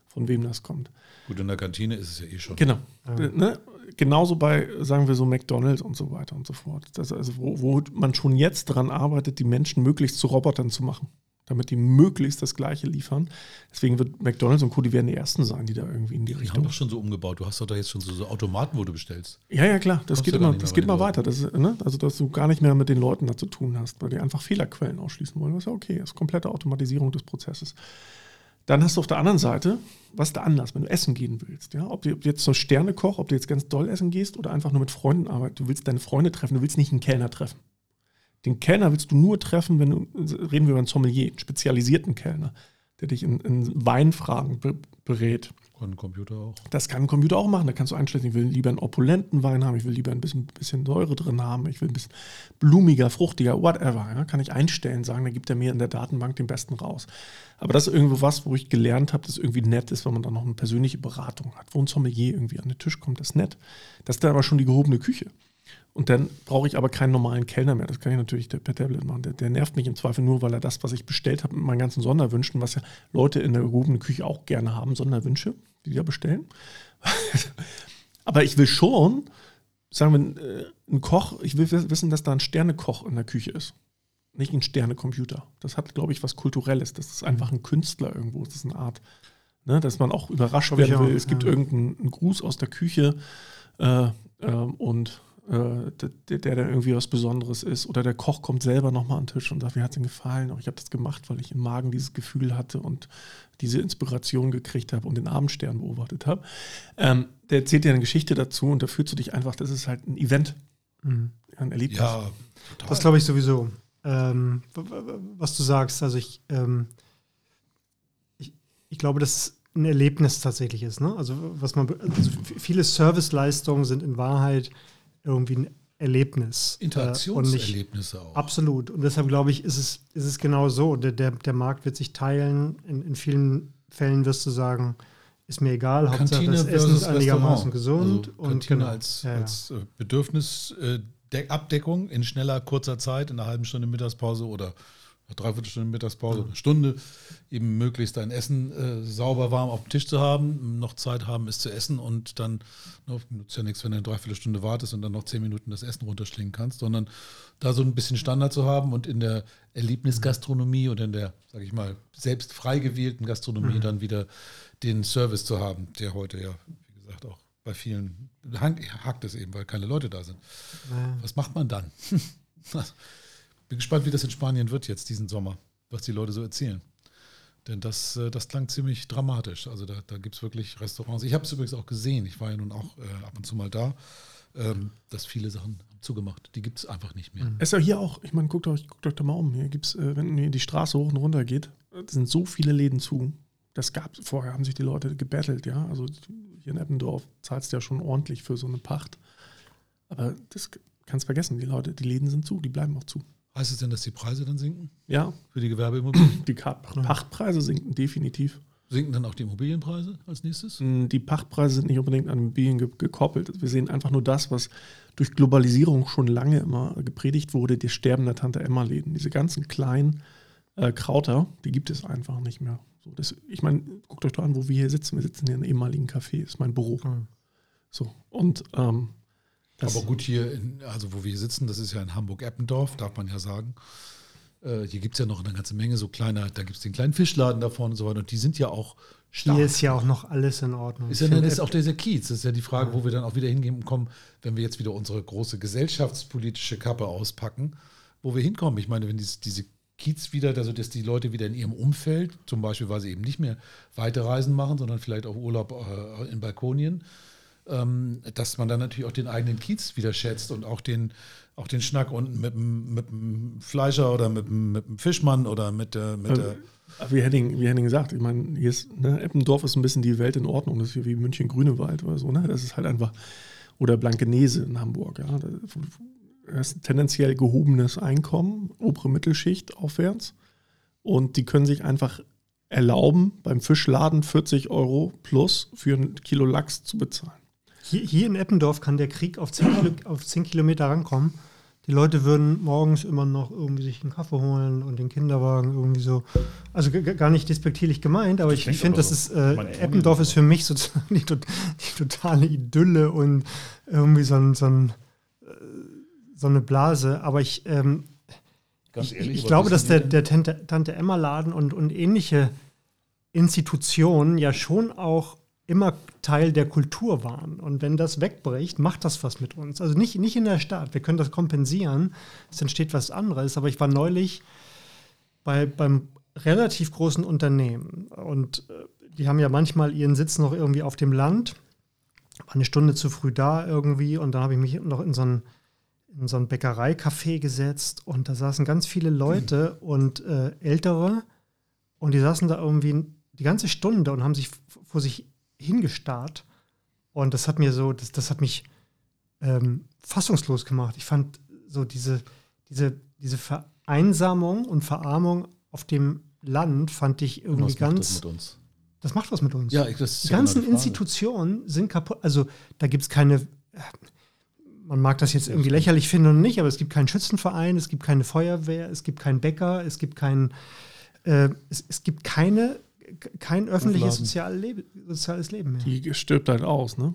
von wem das kommt. Gut, in der Kantine ist es ja eh schon. Genau. Ja. Ne? Genauso bei, sagen wir so, McDonalds und so weiter und so fort. Das also, wo, wo man schon jetzt daran arbeitet, die Menschen möglichst zu Robotern zu machen damit die möglichst das Gleiche liefern. Deswegen wird McDonalds und Co., die werden die Ersten sein, die da irgendwie in die, die Richtung. Die haben doch schon so umgebaut. Du hast doch da jetzt schon so, so Automaten, wo du bestellst. Ja, ja, klar. Das geht immer, das geht immer weiter. Das, ne? Also, dass du gar nicht mehr mit den Leuten da zu tun hast, weil die einfach Fehlerquellen ausschließen wollen. Das ist ja okay. Das ist komplette Automatisierung des Prozesses. Dann hast du auf der anderen Seite, was ist der Anlass, wenn du essen gehen willst? Ja? Ob, du, ob du jetzt zur Sternekoch, ob du jetzt ganz doll essen gehst oder einfach nur mit Freunden arbeitest. Du willst deine Freunde treffen, du willst nicht einen Kellner treffen. Den Kellner willst du nur treffen, wenn du, reden wir über einen Sommelier, einen spezialisierten Kellner, der dich in, in Weinfragen be berät. Kann ein Computer auch. Das kann ein Computer auch machen. Da kannst du einstellen, ich will lieber einen opulenten Wein haben, ich will lieber ein bisschen, bisschen Säure drin haben, ich will ein bisschen blumiger, fruchtiger, whatever. Ja, kann ich einstellen, sagen, da gibt er mir in der Datenbank den besten raus. Aber das ist irgendwo was, wo ich gelernt habe, dass irgendwie nett ist, wenn man dann noch eine persönliche Beratung hat. Wo ein Sommelier irgendwie an den Tisch kommt, das ist nett. Das ist dann aber schon die gehobene Küche. Und dann brauche ich aber keinen normalen Kellner mehr. Das kann ich natürlich per Tablet machen. Der, der, nervt mich im Zweifel nur, weil er das, was ich bestellt habe, mit meinen ganzen Sonderwünschen, was ja Leute in der gehobenen Küche auch gerne haben, Sonderwünsche, die ja bestellen. [LAUGHS] aber ich will schon, sagen wir, äh, ein Koch, ich will wissen, dass da ein Sternekoch in der Küche ist. Nicht ein Sternecomputer. Das hat, glaube ich, was Kulturelles. Das ist einfach ein Künstler irgendwo. Das ist eine Art, ne, dass man auch überrascht werden will. Es gibt ja. irgendeinen Gruß aus der Küche äh, äh, und der, der dann irgendwie was Besonderes ist. Oder der Koch kommt selber nochmal an den Tisch und sagt, mir hat es ihm gefallen. Auch ich habe das gemacht, weil ich im Magen dieses Gefühl hatte und diese Inspiration gekriegt habe und den Abendstern beobachtet habe. Ähm, der erzählt dir eine Geschichte dazu und da fühlst du dich einfach, das ist halt ein Event. Mhm. Ein Erlebnis. Ja, total. Das glaube ich sowieso. Ähm, was du sagst, also ich, ähm, ich, ich, glaube, dass es ein Erlebnis tatsächlich ist. Ne? Also was man, also viele Serviceleistungen sind in Wahrheit irgendwie ein Erlebnis. Äh, Interaktionserlebnisse auch. Absolut. Und deshalb glaube ich, ist es, ist es genau so. Der, der, der Markt wird sich teilen. In, in vielen Fällen wirst du sagen, ist mir egal, Hauptsache das Essen ist einigermaßen gesund. Also und genau. als, ja, ja. als äh, Bedürfnisabdeckung in schneller, kurzer Zeit, in einer halben Stunde Mittagspause oder dreiviertel Stunde Mittagspause, eine Stunde, eben möglichst dein Essen äh, sauber warm auf dem Tisch zu haben, noch Zeit haben, es zu essen und dann ne, nutzt ja nichts, wenn du eine Dreiviertelstunde wartest und dann noch zehn Minuten das Essen runterschlingen kannst, sondern da so ein bisschen Standard zu haben und in der Erlebnisgastronomie und in der, sag ich mal, selbst frei gewählten Gastronomie mhm. dann wieder den Service zu haben, der heute ja, wie gesagt, auch bei vielen hakt es eben, weil keine Leute da sind. Ja. Was macht man dann? [LAUGHS] Bin gespannt, wie das in Spanien wird jetzt diesen Sommer, was die Leute so erzählen. Denn das, äh, das klang ziemlich dramatisch. Also da, da gibt es wirklich Restaurants. Ich habe es übrigens auch gesehen. Ich war ja nun auch äh, ab und zu mal da, ähm, dass viele Sachen zugemacht. Die gibt es einfach nicht mehr. Es ist ja hier auch, ich meine, guckt euch, guckt euch da mal um. Hier gibt's, äh, wenn ihr die Straße hoch und runter geht, sind so viele Läden zu. Das gab vorher, haben sich die Leute gebettelt, ja. Also hier in Eppendorf zahlst du ja schon ordentlich für so eine Pacht. Aber das kannst vergessen, die Leute, die Läden sind zu, die bleiben auch zu. Heißt es denn, dass die Preise dann sinken? Ja. Für die Gewerbeimmobilien? Die Pachtpreise sinken definitiv. Sinken dann auch die Immobilienpreise als nächstes? Mm, die Pachtpreise sind nicht unbedingt an Immobilien gekoppelt. Wir sehen einfach nur das, was durch Globalisierung schon lange immer gepredigt wurde, die Sterben der Tante Emma-Läden. Diese ganzen kleinen äh, Krauter, die gibt es einfach nicht mehr. So, das, ich meine, guckt euch doch an, wo wir hier sitzen. Wir sitzen hier in einem ehemaligen Café, ist mein Büro. Mhm. So, und ähm, aber gut, hier, in, also wo wir sitzen, das ist ja in Hamburg-Eppendorf, darf man ja sagen. Äh, hier gibt es ja noch eine ganze Menge so kleiner, da gibt es den kleinen Fischladen da vorne und so weiter. Und die sind ja auch stark. Hier ist ja auch noch alles in Ordnung. Ist ja dann ist auch dieser Kiez. Das ist ja die Frage, wo wir dann auch wieder hingehen kommen, wenn wir jetzt wieder unsere große gesellschaftspolitische Kappe auspacken, wo wir hinkommen. Ich meine, wenn diese, diese Kiez wieder, also dass die Leute wieder in ihrem Umfeld, zum Beispiel, weil sie eben nicht mehr Weiterreisen machen, sondern vielleicht auch Urlaub äh, in Balkonien, dass man dann natürlich auch den eigenen Kiez wieder schätzt und auch den, auch den Schnack unten mit dem, mit dem Fleischer oder mit dem, mit dem Fischmann oder mit der. Mit der wie Henning, wie Henning gesagt, ich meine, hier ist, ne, Eppendorf ist ein bisschen die Welt in Ordnung. Das ist wie München Grünewald oder so, ne? Das ist halt einfach, oder Blankenese in Hamburg, ja. Das ist tendenziell gehobenes Einkommen, obere Mittelschicht aufwärts. Und die können sich einfach erlauben, beim Fischladen 40 Euro plus für ein Kilo Lachs zu bezahlen. Hier, hier in Eppendorf kann der Krieg auf 10, Kilo, auf 10 Kilometer rankommen. Die Leute würden morgens immer noch irgendwie sich einen Kaffee holen und den Kinderwagen irgendwie so. Also gar nicht despektierlich gemeint, aber ich, ich finde, das ist äh, Eppendorf ist für mich sozusagen [LAUGHS] die, die, totale Idylle und irgendwie so, ein, so, ein, äh, so eine Blase. Aber ich, ähm, ich, ich glaube, dass der, der Tante, Tante Emma Laden und, und ähnliche Institutionen ja schon auch immer Teil der Kultur waren. Und wenn das wegbricht, macht das was mit uns. Also nicht, nicht in der Stadt. Wir können das kompensieren. Es entsteht was anderes. Aber ich war neulich bei, beim relativ großen Unternehmen. Und äh, die haben ja manchmal ihren Sitz noch irgendwie auf dem Land. War eine Stunde zu früh da irgendwie. Und dann habe ich mich noch in so ein, in so ein Bäckereicafé gesetzt. Und da saßen ganz viele Leute mhm. und äh, Ältere. Und die saßen da irgendwie die ganze Stunde und haben sich vor sich hingestarrt. Und das hat mir so, das, das hat mich ähm, fassungslos gemacht. Ich fand so diese, diese, diese Vereinsamung und Verarmung auf dem Land fand ich irgendwie was ganz. Macht das mit uns? Das macht was mit uns. Ja, das Die ganzen Institutionen sind kaputt. Also da gibt es keine. Man mag das jetzt irgendwie lächerlich finden und nicht, aber es gibt keinen Schützenverein, es gibt keine Feuerwehr, es gibt keinen Bäcker, es gibt kein, äh, es, es gibt keine kein öffentliches sozial Leben, soziales Leben mehr. Die stirbt halt aus, ne?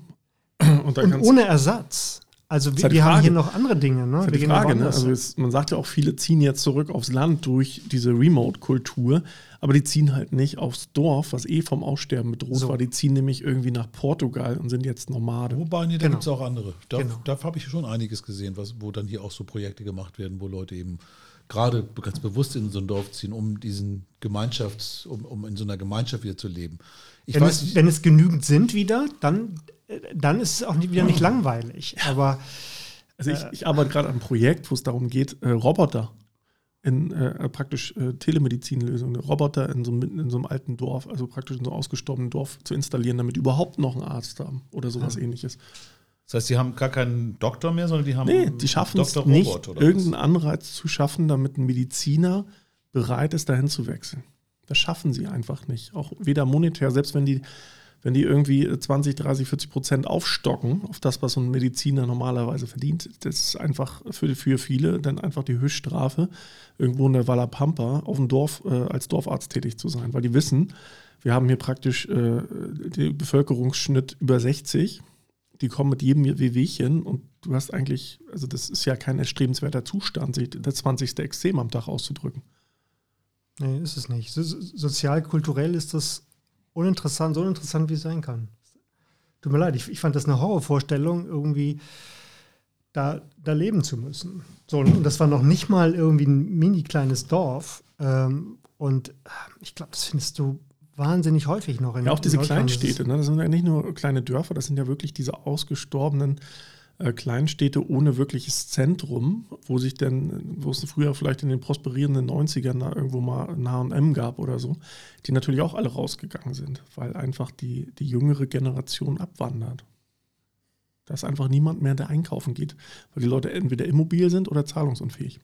[CLEARS THROAT] Und, Und ohne Ersatz. Also wir, wir haben hier noch andere Dinge. Ne? Das ist die Frage, ne? also es, man sagt ja auch, viele ziehen jetzt zurück aufs Land durch diese Remote-Kultur, aber die ziehen halt nicht aufs Dorf, was eh vom Aussterben bedroht so. war. Die ziehen nämlich irgendwie nach Portugal und sind jetzt Nomade. Wobei, nee, da genau. gibt es auch andere. Da, genau. da habe ich schon einiges gesehen, was, wo dann hier auch so Projekte gemacht werden, wo Leute eben gerade ganz bewusst in so ein Dorf ziehen, um diesen Gemeinschafts, um, um in so einer Gemeinschaft wieder zu leben. Ich wenn, weiß, es, wenn es genügend sind wieder, dann, dann ist es auch wieder nicht langweilig. Aber Also ich, ich arbeite gerade an einem Projekt, wo es darum geht, äh, Roboter in äh, praktisch äh, Telemedizinlösungen, Roboter in so, in so einem alten Dorf, also praktisch in so einem ausgestorbenen Dorf zu installieren, damit überhaupt noch einen Arzt haben oder sowas ja. ähnliches. Das heißt, die haben gar keinen Doktor mehr, sondern die haben. Nee, die schaffen es nicht, irgendeinen Anreiz zu schaffen, damit ein Mediziner bereit ist, dahin zu wechseln. Das schaffen sie einfach nicht. Auch weder monetär, selbst wenn die wenn die irgendwie 20, 30, 40 Prozent aufstocken auf das, was so ein Mediziner normalerweise verdient, das ist einfach für, für viele dann einfach die Höchststrafe, irgendwo in der Walla Pampa auf dem Dorf äh, als Dorfarzt tätig zu sein, weil die wissen, wir haben hier praktisch äh, den Bevölkerungsschnitt über 60, die kommen mit jedem Wehwehchen und du hast eigentlich, also das ist ja kein erstrebenswerter Zustand, sich das 20. Extrem am Tag auszudrücken. Nee, ist es nicht. Sozial-kulturell ist das uninteressant, so uninteressant wie es sein kann. Tut mir leid, ich, ich fand das eine Horrorvorstellung, irgendwie da, da leben zu müssen. So, und das war noch nicht mal irgendwie ein mini kleines Dorf. Ähm, und äh, ich glaube, das findest du wahnsinnig häufig noch in Ja, auch diese Kleinstädte, ne? das sind ja nicht nur kleine Dörfer, das sind ja wirklich diese ausgestorbenen äh, Kleinstädte ohne wirkliches Zentrum, wo sich denn, wo es früher vielleicht in den prosperierenden 90ern da irgendwo mal ein HM gab oder so, die natürlich auch alle rausgegangen sind, weil einfach die, die jüngere Generation abwandert. Da ist einfach niemand mehr, der einkaufen geht, weil die Leute entweder immobil sind oder zahlungsunfähig.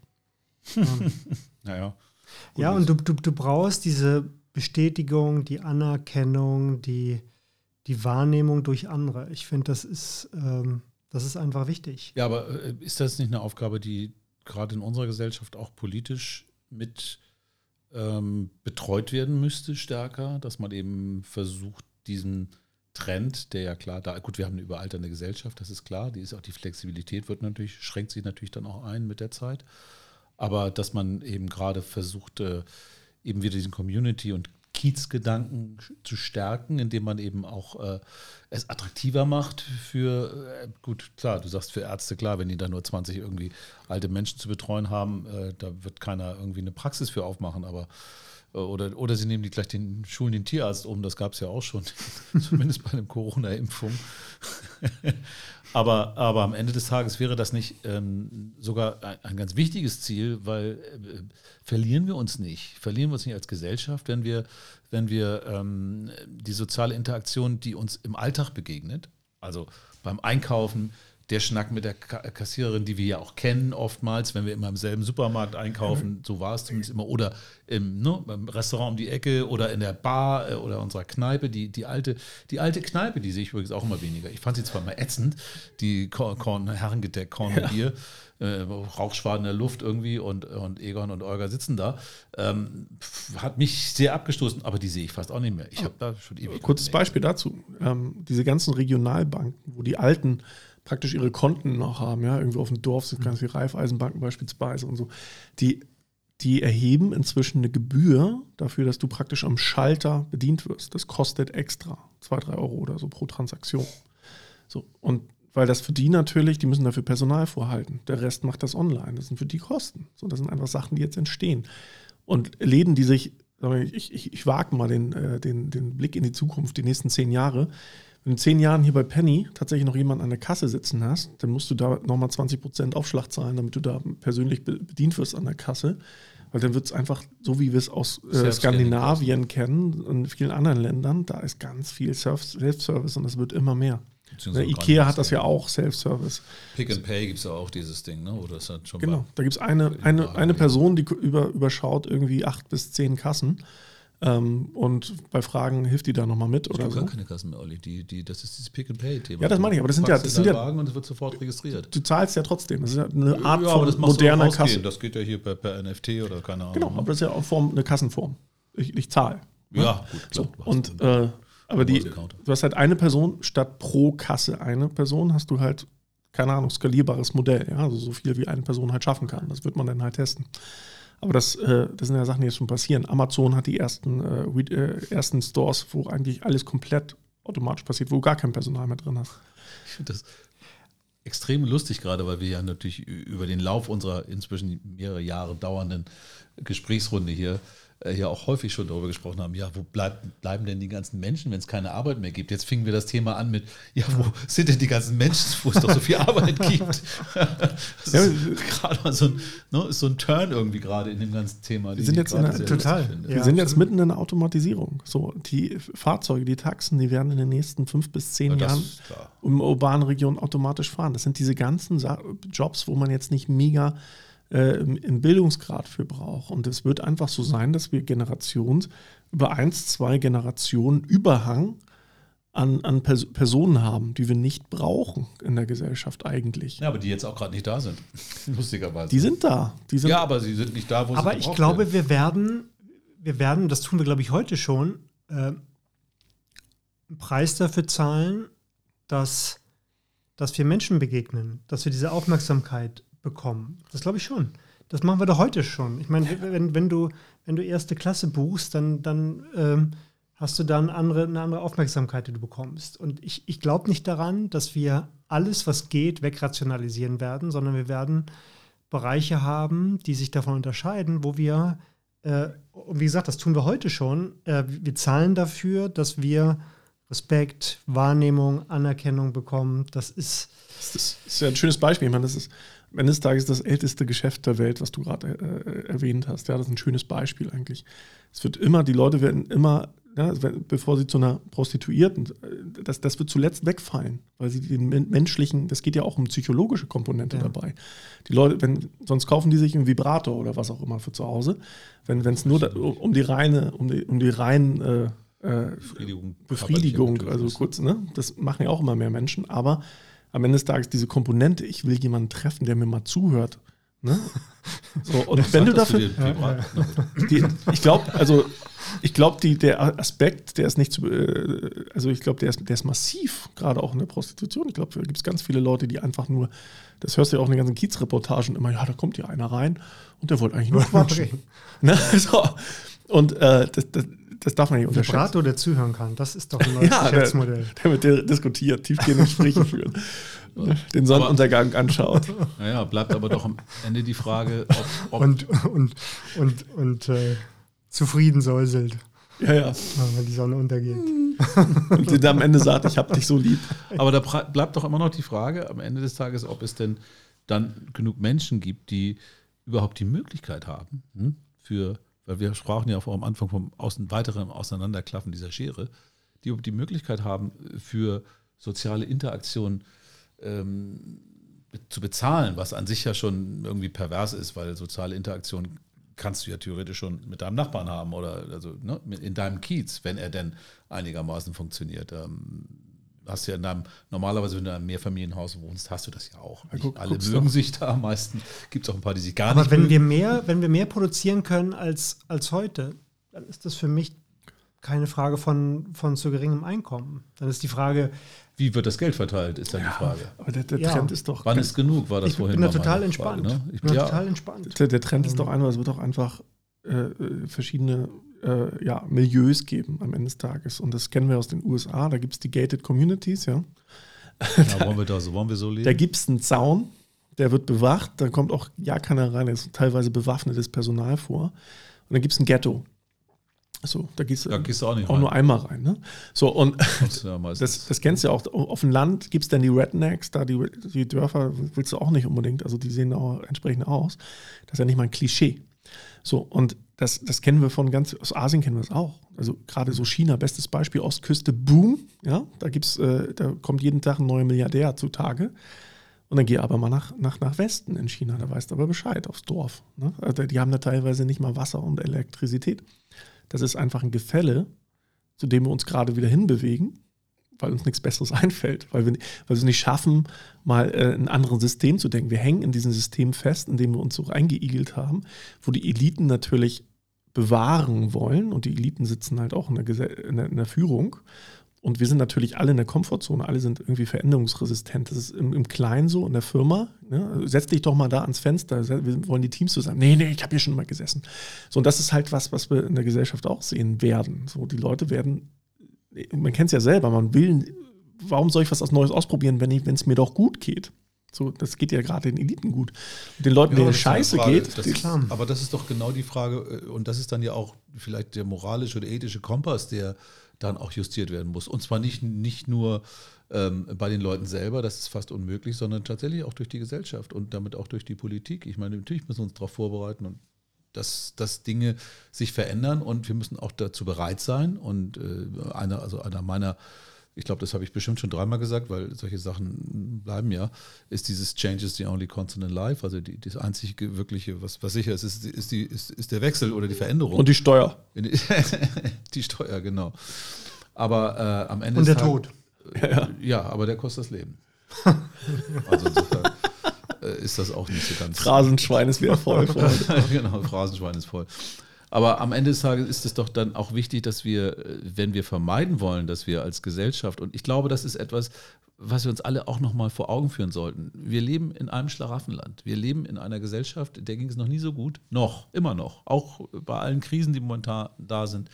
naja. Ja, und du, du, du brauchst diese Bestätigung, die Anerkennung, die, die Wahrnehmung durch andere. Ich finde, das ist ähm, das ist einfach wichtig. Ja, aber äh, ist das nicht eine Aufgabe, die gerade in unserer Gesellschaft auch politisch mit ähm, betreut werden müsste, stärker, dass man eben versucht, diesen Trend, der ja klar da, gut, wir haben eine überalternde Gesellschaft, das ist klar, die ist auch die Flexibilität wird natürlich, schränkt sich natürlich dann auch ein mit der Zeit. Aber dass man eben gerade versucht, eben wieder diesen Community- und Kiezgedanken zu stärken, indem man eben auch äh, es attraktiver macht für, äh, gut, klar, du sagst für Ärzte, klar, wenn die da nur 20 irgendwie alte Menschen zu betreuen haben, äh, da wird keiner irgendwie eine Praxis für aufmachen, aber äh, oder, oder sie nehmen die gleich den Schulen den Tierarzt um, das gab es ja auch schon, [LAUGHS] zumindest bei einer Corona-Impfung. Aber, aber am Ende des Tages wäre das nicht ähm, sogar ein, ein, ganz wichtiges Ziel, weil äh, verlieren wir uns nicht, verlieren wir uns nicht als Gesellschaft, wenn wir, wenn wir ähm, die soziale Interaktion, die uns im Alltag begegnet, also beim Einkaufen, der Schnack mit der Kassiererin, die wir ja auch kennen, oftmals, wenn wir immer im selben Supermarkt einkaufen, mhm. so war es zumindest immer, oder im, ne, beim Restaurant um die Ecke oder in der Bar äh, oder unserer Kneipe, die, die, alte, die alte Kneipe, die sehe ich übrigens auch immer weniger. Ich fand sie zwar mal ätzend, die Korn, Herrengedeck Korn ja. Äh, Rauchschwaden in der Luft irgendwie und, und Egon und Olga sitzen da, ähm, hat mich sehr abgestoßen, aber die sehe ich fast auch nicht mehr. Ich habe da schon ewig. Kurzes Beispiel dazu: ähm, Diese ganzen Regionalbanken, wo die alten praktisch ihre Konten noch haben, ja, irgendwo auf dem Dorf sind ganz viele Raiffeisenbanken beispielsweise und so, die, die erheben inzwischen eine Gebühr dafür, dass du praktisch am Schalter bedient wirst. Das kostet extra, zwei, drei Euro oder so pro Transaktion. So, und weil das für die natürlich, die müssen dafür Personal vorhalten. Der Rest macht das online. Das sind für die Kosten. So, das sind einfach Sachen, die jetzt entstehen. Und Läden, die sich, ich, ich, ich wage mal den, äh, den, den Blick in die Zukunft, die nächsten zehn Jahre, in zehn Jahren hier bei Penny tatsächlich noch jemanden an der Kasse sitzen hast, dann musst du da nochmal 20% Aufschlag zahlen, damit du da persönlich bedient wirst an der Kasse. Weil dann wird es einfach, so wie wir es aus äh, Skandinavien kennen und vielen anderen Ländern, da ist ganz viel Self-Service und das wird immer mehr. Der Ikea hat das ja auch, Self-Service. Pick and Pay gibt es ja auch dieses Ding, ne? Oder ist das schon genau, da gibt es eine, eine, eine Person, die über, überschaut irgendwie acht bis zehn Kassen ähm, und bei Fragen hilft die da nochmal mit ich oder so. gar keine Kassen mehr, Olli. Die, die, das ist dieses Pick-and-Pay-Thema. Ja, das meine ich, aber das sind ja. Das sind ja Wagen und es wird sofort registriert. Du zahlst ja trotzdem. Das ist ja eine Art ja, von moderner Kasse. Das geht ja hier per, per, NFT oder keine Ahnung. Genau, aber das ist ja auch Form, eine Kassenform. Ich, ich zahle. Ne? Ja, gut, klar. So. Und, äh, aber die, du hast halt eine Person statt pro Kasse eine Person, hast du halt, keine Ahnung, skalierbares Modell. Ja? Also so viel wie eine Person halt schaffen kann. Das wird man dann halt testen. Aber das, äh, das sind ja Sachen, die jetzt schon passieren. Amazon hat die ersten, äh, äh, ersten Stores, wo eigentlich alles komplett automatisch passiert, wo du gar kein Personal mehr drin hast. Ich finde das extrem lustig gerade, weil wir ja natürlich über den Lauf unserer inzwischen mehrere Jahre dauernden Gesprächsrunde hier ja auch häufig schon darüber gesprochen haben, ja, wo bleib, bleiben denn die ganzen Menschen, wenn es keine Arbeit mehr gibt? Jetzt fingen wir das Thema an mit, ja, wo sind denn die ganzen Menschen, wo es doch so viel Arbeit gibt? [LAUGHS] das ja, ist gerade mal so ein, ne, ist so ein Turn irgendwie gerade in dem ganzen Thema. Wir sind jetzt in der, total. Wir ja, sind jetzt mitten in der Automatisierung. So, die Fahrzeuge, die Taxen, die werden in den nächsten fünf bis zehn ja, Jahren in urbanen Regionen automatisch fahren. Das sind diese ganzen Jobs, wo man jetzt nicht mega äh, im Bildungsgrad für braucht. Und es wird einfach so sein, dass wir Generations über eins, zwei Generationen Überhang an, an Pers Personen haben, die wir nicht brauchen in der Gesellschaft eigentlich. Ja, aber die jetzt auch gerade nicht da sind, [LAUGHS] lustigerweise. Die sind da. Die sind ja, aber sie sind nicht da, wo aber sie Aber ich glaube, werden. wir werden, wir werden, das tun wir, glaube ich, heute schon, äh, einen Preis dafür zahlen, dass, dass wir Menschen begegnen, dass wir diese Aufmerksamkeit bekommen. Das glaube ich schon. Das machen wir doch heute schon. Ich meine, wenn, wenn, du, wenn du erste Klasse buchst, dann, dann ähm, hast du dann andere, eine andere Aufmerksamkeit, die du bekommst. Und ich, ich glaube nicht daran, dass wir alles, was geht, wegrationalisieren werden, sondern wir werden Bereiche haben, die sich davon unterscheiden, wo wir, äh, und wie gesagt, das tun wir heute schon, äh, wir zahlen dafür, dass wir Respekt, Wahrnehmung, Anerkennung bekommen. Das ist. Das ist ja ein schönes Beispiel. Ich meine, das ist am Ende des Tages das älteste Geschäft der Welt, was du gerade äh, erwähnt hast. Ja, das ist ein schönes Beispiel eigentlich. Es wird immer, die Leute werden immer, ja, bevor sie zu einer Prostituierten, äh, das, das wird zuletzt wegfallen, weil sie den menschlichen, das geht ja auch um psychologische Komponente ja. dabei. Die Leute, wenn, sonst kaufen die sich einen Vibrator oder was auch immer für zu Hause. Wenn es nur da, um die reine, um die, um die reinen äh, äh, Befriedigung, Befriedigung also kurz, ne? Das machen ja auch immer mehr Menschen, aber am Ende des Tages diese Komponente, ich will jemanden treffen, der mir mal zuhört. Ne? [LAUGHS] So, und Was wenn du dafür. Ja, [LAUGHS] die, ich glaube, also ich glaube, der Aspekt, der ist nicht zu, äh, also ich glaube, der ist, der ist massiv, gerade auch in der Prostitution. Ich glaube, da gibt es ganz viele Leute, die einfach nur, das hörst du ja auch in den ganzen Kiezreportagen immer, ja, da kommt ja einer rein und der wollte eigentlich nur [LAUGHS] quatschen. ne? so. Und äh, das, das, das darf man nicht unterschätzen. Vibrato, der zuhören kann, das ist doch [LAUGHS] ein neues ja, Geschäftsmodell. Der, [LAUGHS] der mit diskutiert, tiefgehende Gespräche führen, [LAUGHS] den Sonnenuntergang anschaut. Naja, bleibt aber doch am Ende die Frage, ob. ob und und, und, und äh, zufrieden säuselt. Ja, ja. Wenn die Sonne untergeht. Und die am Ende sagt, ich hab dich so lieb. Aber da bleibt doch immer noch die Frage am Ende des Tages, ob es denn dann genug Menschen gibt, die überhaupt die Möglichkeit haben, hm, für weil wir sprachen ja auch am Anfang vom außen, weiteren Auseinanderklaffen dieser Schere, die die Möglichkeit haben, für soziale Interaktion ähm, zu bezahlen, was an sich ja schon irgendwie pervers ist, weil soziale Interaktion kannst du ja theoretisch schon mit deinem Nachbarn haben oder also ne, in deinem Kiez, wenn er denn einigermaßen funktioniert. Ähm, hast ja in deinem, normalerweise, wenn du in einem Mehrfamilienhaus wohnst, hast du das ja auch. Ja, guck, alle mögen doch. sich da, am meisten gibt es auch ein paar, die sich gar Aber nicht wenn mögen. wir mehr, wenn wir mehr produzieren können als, als heute, dann ist das für mich keine Frage von, von zu geringem Einkommen. Dann ist die Frage, wie wird das Geld verteilt, ist dann ja, die Frage. Aber der, der Trend ist doch. Wann ist genug, war das ich vorhin. Bin da total entspannt. Frage, ne? Ich bin ja, total entspannt. Der, der Trend ist doch einfach, es wird auch einfach äh, verschiedene äh, ja, Milieus geben am Ende des Tages. Und das kennen wir aus den USA. Da gibt es die Gated Communities, ja. ja [LAUGHS] wollen wir da so, wollen wir so leben? Da gibt es einen Zaun, der wird bewacht, da kommt auch ja keiner rein, da ist teilweise bewaffnetes Personal vor. Und dann gibt es ein Ghetto. So, da gehst, da gehst du auch, nicht auch rein. nur einmal rein. Ne? So, und das, das kennst du ja auch. Auf dem Land gibt es dann die Rednecks, da die, die Dörfer willst du auch nicht unbedingt, also die sehen auch entsprechend aus. Das ist ja nicht mal ein Klischee. So, und das, das kennen wir von ganz, aus Asien kennen wir es auch. Also gerade so China, bestes Beispiel, Ostküste, Boom, ja, da gibt's, äh, da kommt jeden Tag ein neuer Milliardär zutage. Und dann geh aber mal nach, nach, nach Westen in China, da weißt du aber Bescheid, aufs Dorf. Ne? Also die haben da teilweise nicht mal Wasser und Elektrizität. Das ist einfach ein Gefälle, zu dem wir uns gerade wieder hinbewegen weil uns nichts Besseres [LAUGHS] einfällt, weil wir, weil wir es nicht schaffen, mal äh, ein anderes System zu denken. Wir hängen in diesem System fest, in dem wir uns so eingeigelt haben, wo die Eliten natürlich bewahren wollen und die Eliten sitzen halt auch in der, in der, in der Führung. Und wir sind natürlich alle in der Komfortzone, alle sind irgendwie veränderungsresistent. Das ist im, im Kleinen so, in der Firma. Ne? Setz dich doch mal da ans Fenster, wir wollen die Teams zusammen. Nee, nee, ich habe hier schon mal gesessen. So, und das ist halt was, was wir in der Gesellschaft auch sehen werden. So, die Leute werden man kennt es ja selber, man will, warum soll ich was Neues ausprobieren, wenn es mir doch gut geht? So, das geht ja gerade den Eliten gut. Und den Leuten, ja, denen scheiße Frage, geht, das ist, aber das ist doch genau die Frage, äh, und das ist dann ja auch vielleicht der moralische oder ethische Kompass, der dann auch justiert werden muss. Und zwar nicht, nicht nur ähm, bei den Leuten selber, das ist fast unmöglich, sondern tatsächlich auch durch die Gesellschaft und damit auch durch die Politik. Ich meine, natürlich müssen wir uns darauf vorbereiten und dass, dass Dinge sich verändern und wir müssen auch dazu bereit sein. Und äh, einer, also einer meiner ich glaube, das habe ich bestimmt schon dreimal gesagt, weil solche Sachen bleiben ja, ist dieses Change is the only constant in life, also die, das einzige wirkliche, was, was sicher ist, ist, ist, die, ist, ist der Wechsel oder die Veränderung. Und die Steuer. [LAUGHS] die Steuer, genau. Aber äh, am Ende. Und der Tod. Äh, ja. ja, aber der kostet das Leben. [LAUGHS] also insofern ist das auch nicht so ganz. Phrasenschwein ist wieder voll. [LAUGHS] genau, Phrasenschwein ist voll. Aber am Ende des Tages ist es doch dann auch wichtig, dass wir, äh, wenn wir vermeiden wollen, dass wir als Gesellschaft, und ich glaube, das ist etwas, was wir uns alle auch nochmal vor Augen führen sollten. Wir leben in einem Schlaraffenland. Wir leben in einer Gesellschaft, der ging es noch nie so gut. Noch, immer noch. Auch bei allen Krisen, die momentan da sind.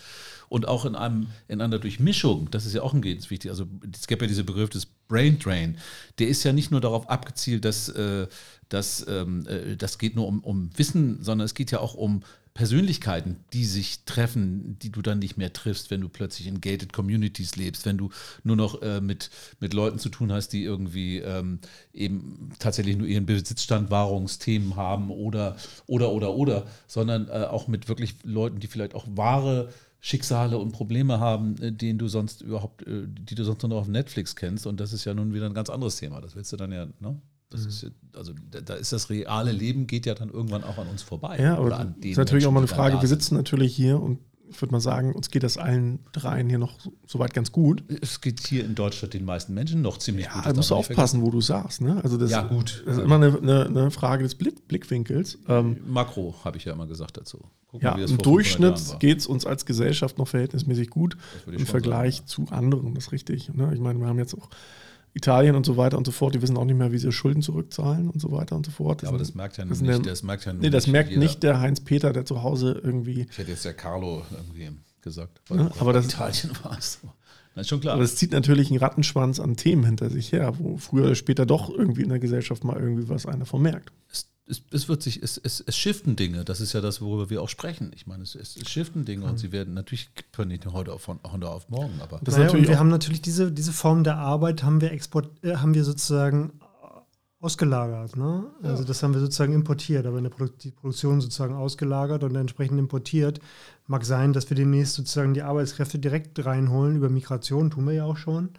Und auch in, einem, in einer Durchmischung, das ist ja auch ein ganz wichtig. Also es gibt ja diesen Begriff des Brain Drain. Der ist ja nicht nur darauf abgezielt, dass, äh, dass ähm, äh, das geht nur um, um Wissen, sondern es geht ja auch um Persönlichkeiten, die sich treffen, die du dann nicht mehr triffst, wenn du plötzlich in gated Communities lebst, wenn du nur noch äh, mit, mit Leuten zu tun hast, die irgendwie ähm, eben tatsächlich nur ihren Besitzstandwahrungsthemen haben oder, oder, oder, oder, sondern äh, auch mit wirklich Leuten, die vielleicht auch wahre Schicksale und Probleme haben, äh, denen du sonst überhaupt, äh, die du sonst nur noch auf Netflix kennst. Und das ist ja nun wieder ein ganz anderes Thema. Das willst du dann ja, ne? Das mhm. ist, also da ist das reale Leben geht ja dann irgendwann auch an uns vorbei. Ja, aber das ist natürlich Menschen, auch mal eine Frage. Wir sitzen natürlich hier und ich würde mal sagen, uns geht das allen dreien hier noch soweit ganz gut. Es geht hier in Deutschland den meisten Menschen noch ziemlich ja, gut. Da musst du aufpassen, wo du sagst. Ne? Also das, ja, gut. Das ist immer eine, eine, eine Frage des Blick, Blickwinkels. Ähm, Makro habe ich ja immer gesagt dazu. Gucken, ja, im Durchschnitt geht es uns als Gesellschaft noch verhältnismäßig gut im Vergleich sagen, ja. zu anderen. Das ist richtig. Ne? Ich meine, wir haben jetzt auch Italien und so weiter und so fort, die wissen auch nicht mehr, wie sie Schulden zurückzahlen und so weiter und so fort. Das aber das merkt ja das nicht, der, das merkt ja Nee, das merkt jeder. nicht der Heinz Peter, der zu Hause irgendwie. Ich hätte jetzt der Carlo irgendwie gesagt. Ja, aber das, Italien [LAUGHS] war es. Das ist schon klar. Aber es zieht natürlich einen Rattenschwanz an Themen hinter sich her, wo früher oder später doch irgendwie in der Gesellschaft mal irgendwie was einer von merkt. Es es, es, wird sich, es, es, es shiften Dinge, das ist ja das, worüber wir auch sprechen. Ich meine, es, es, es shiften Dinge mhm. und sie werden natürlich können nicht heute von heute auf morgen, aber das naja, natürlich wir haben natürlich diese, diese Form der Arbeit haben wir export, äh, haben wir sozusagen ausgelagert. Ne? Ja. Also das haben wir sozusagen importiert, aber in der Produ die Produktion sozusagen ausgelagert und entsprechend importiert. Mag sein, dass wir demnächst sozusagen die Arbeitskräfte direkt reinholen über Migration, tun wir ja auch schon.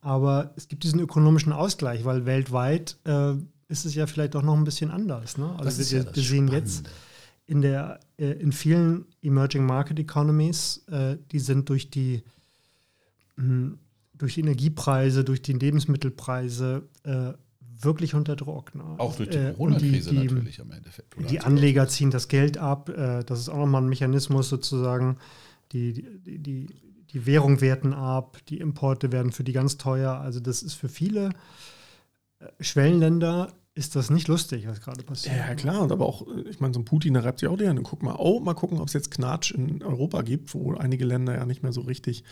Aber es gibt diesen ökonomischen Ausgleich, weil weltweit äh, ist es ja vielleicht auch noch ein bisschen anders. Ne? Also wir, ja wir sehen jetzt in, der, äh, in vielen Emerging Market Economies, äh, die sind durch die, mh, hm, durch die Energiepreise, durch die Lebensmittelpreise äh, wirklich unter Druck. Ne? Auch durch die äh, Corona-Krise natürlich am Endeffekt. Oder die Anleger ziehen das Geld ab. Äh, das ist auch nochmal ein Mechanismus sozusagen. Die, die, die, die Währung werten ab, die Importe werden für die ganz teuer. Also das ist für viele Schwellenländer ist das nicht lustig, was gerade passiert. Ja, klar. Und aber auch, ich meine, so ein Putin, der reibt sich auch die Hände. Guck mal, oh, mal gucken, ob es jetzt Knatsch in Europa gibt, wo einige Länder ja nicht mehr so richtig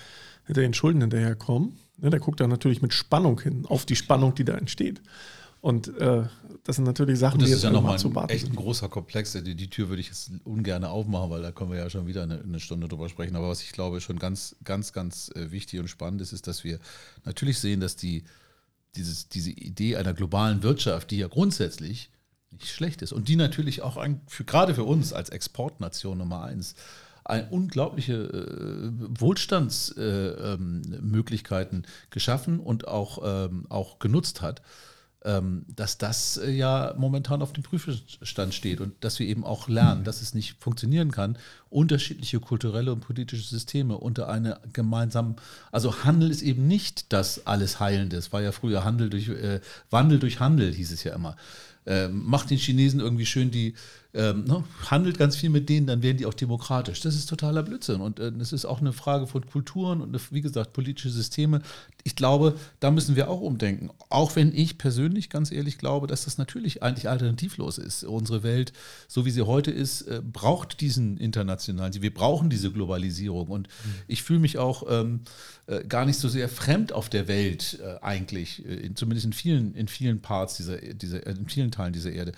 hinter den Schulden hinterherkommen. Ja, der guckt da natürlich mit Spannung hin, auf die Spannung, die da entsteht. Und äh, das sind natürlich Sachen, die jetzt ja nochmal zu ein, echt ein großer Komplex. Die, die, Tür würde ich jetzt ungern aufmachen, weil da können wir ja schon wieder eine, eine, Stunde drüber sprechen. Aber was ich glaube schon ganz, ganz, ganz äh, wichtig und spannend ist, ist, dass wir natürlich sehen, dass die dieses, diese Idee einer globalen Wirtschaft, die ja grundsätzlich nicht schlecht ist und die natürlich auch ein, für, gerade für uns als Exportnation Nummer eins eine unglaubliche äh, Wohlstandsmöglichkeiten äh, ähm, geschaffen und auch, ähm, auch genutzt hat dass das äh, ja momentan auf dem Prüfstand steht und dass wir eben auch lernen, dass es nicht funktionieren kann, unterschiedliche kulturelle und politische Systeme unter eine gemeinsamen, also Handel ist eben nicht das alles Heilende. Es war ja früher Handel durch, äh, Wandel durch Handel, hieß es ja immer. äh, macht den Chinesen irgendwie schön die, ähm, ne, handelt ganz viel mit denen, dann werden die auch demokratisch. Das ist totaler Blödsinn. Und äh, es ist auch eine Frage von Kulturen und, wie gesagt, politische Systeme. Ich glaube, da müssen wir auch umdenken. Auch wenn ich persönlich ganz ehrlich glaube, dass das natürlich eigentlich alternativlos ist. Unsere Welt, so wie sie heute ist, äh, braucht diesen internationalen, wir brauchen diese Globalisierung. Und mhm. ich fühle mich auch ähm, äh, gar nicht so sehr fremd auf der Welt äh, eigentlich, äh, in, zumindest in vielen, in vielen Parts dieser, dieser, in vielen Teilen dieser Erde.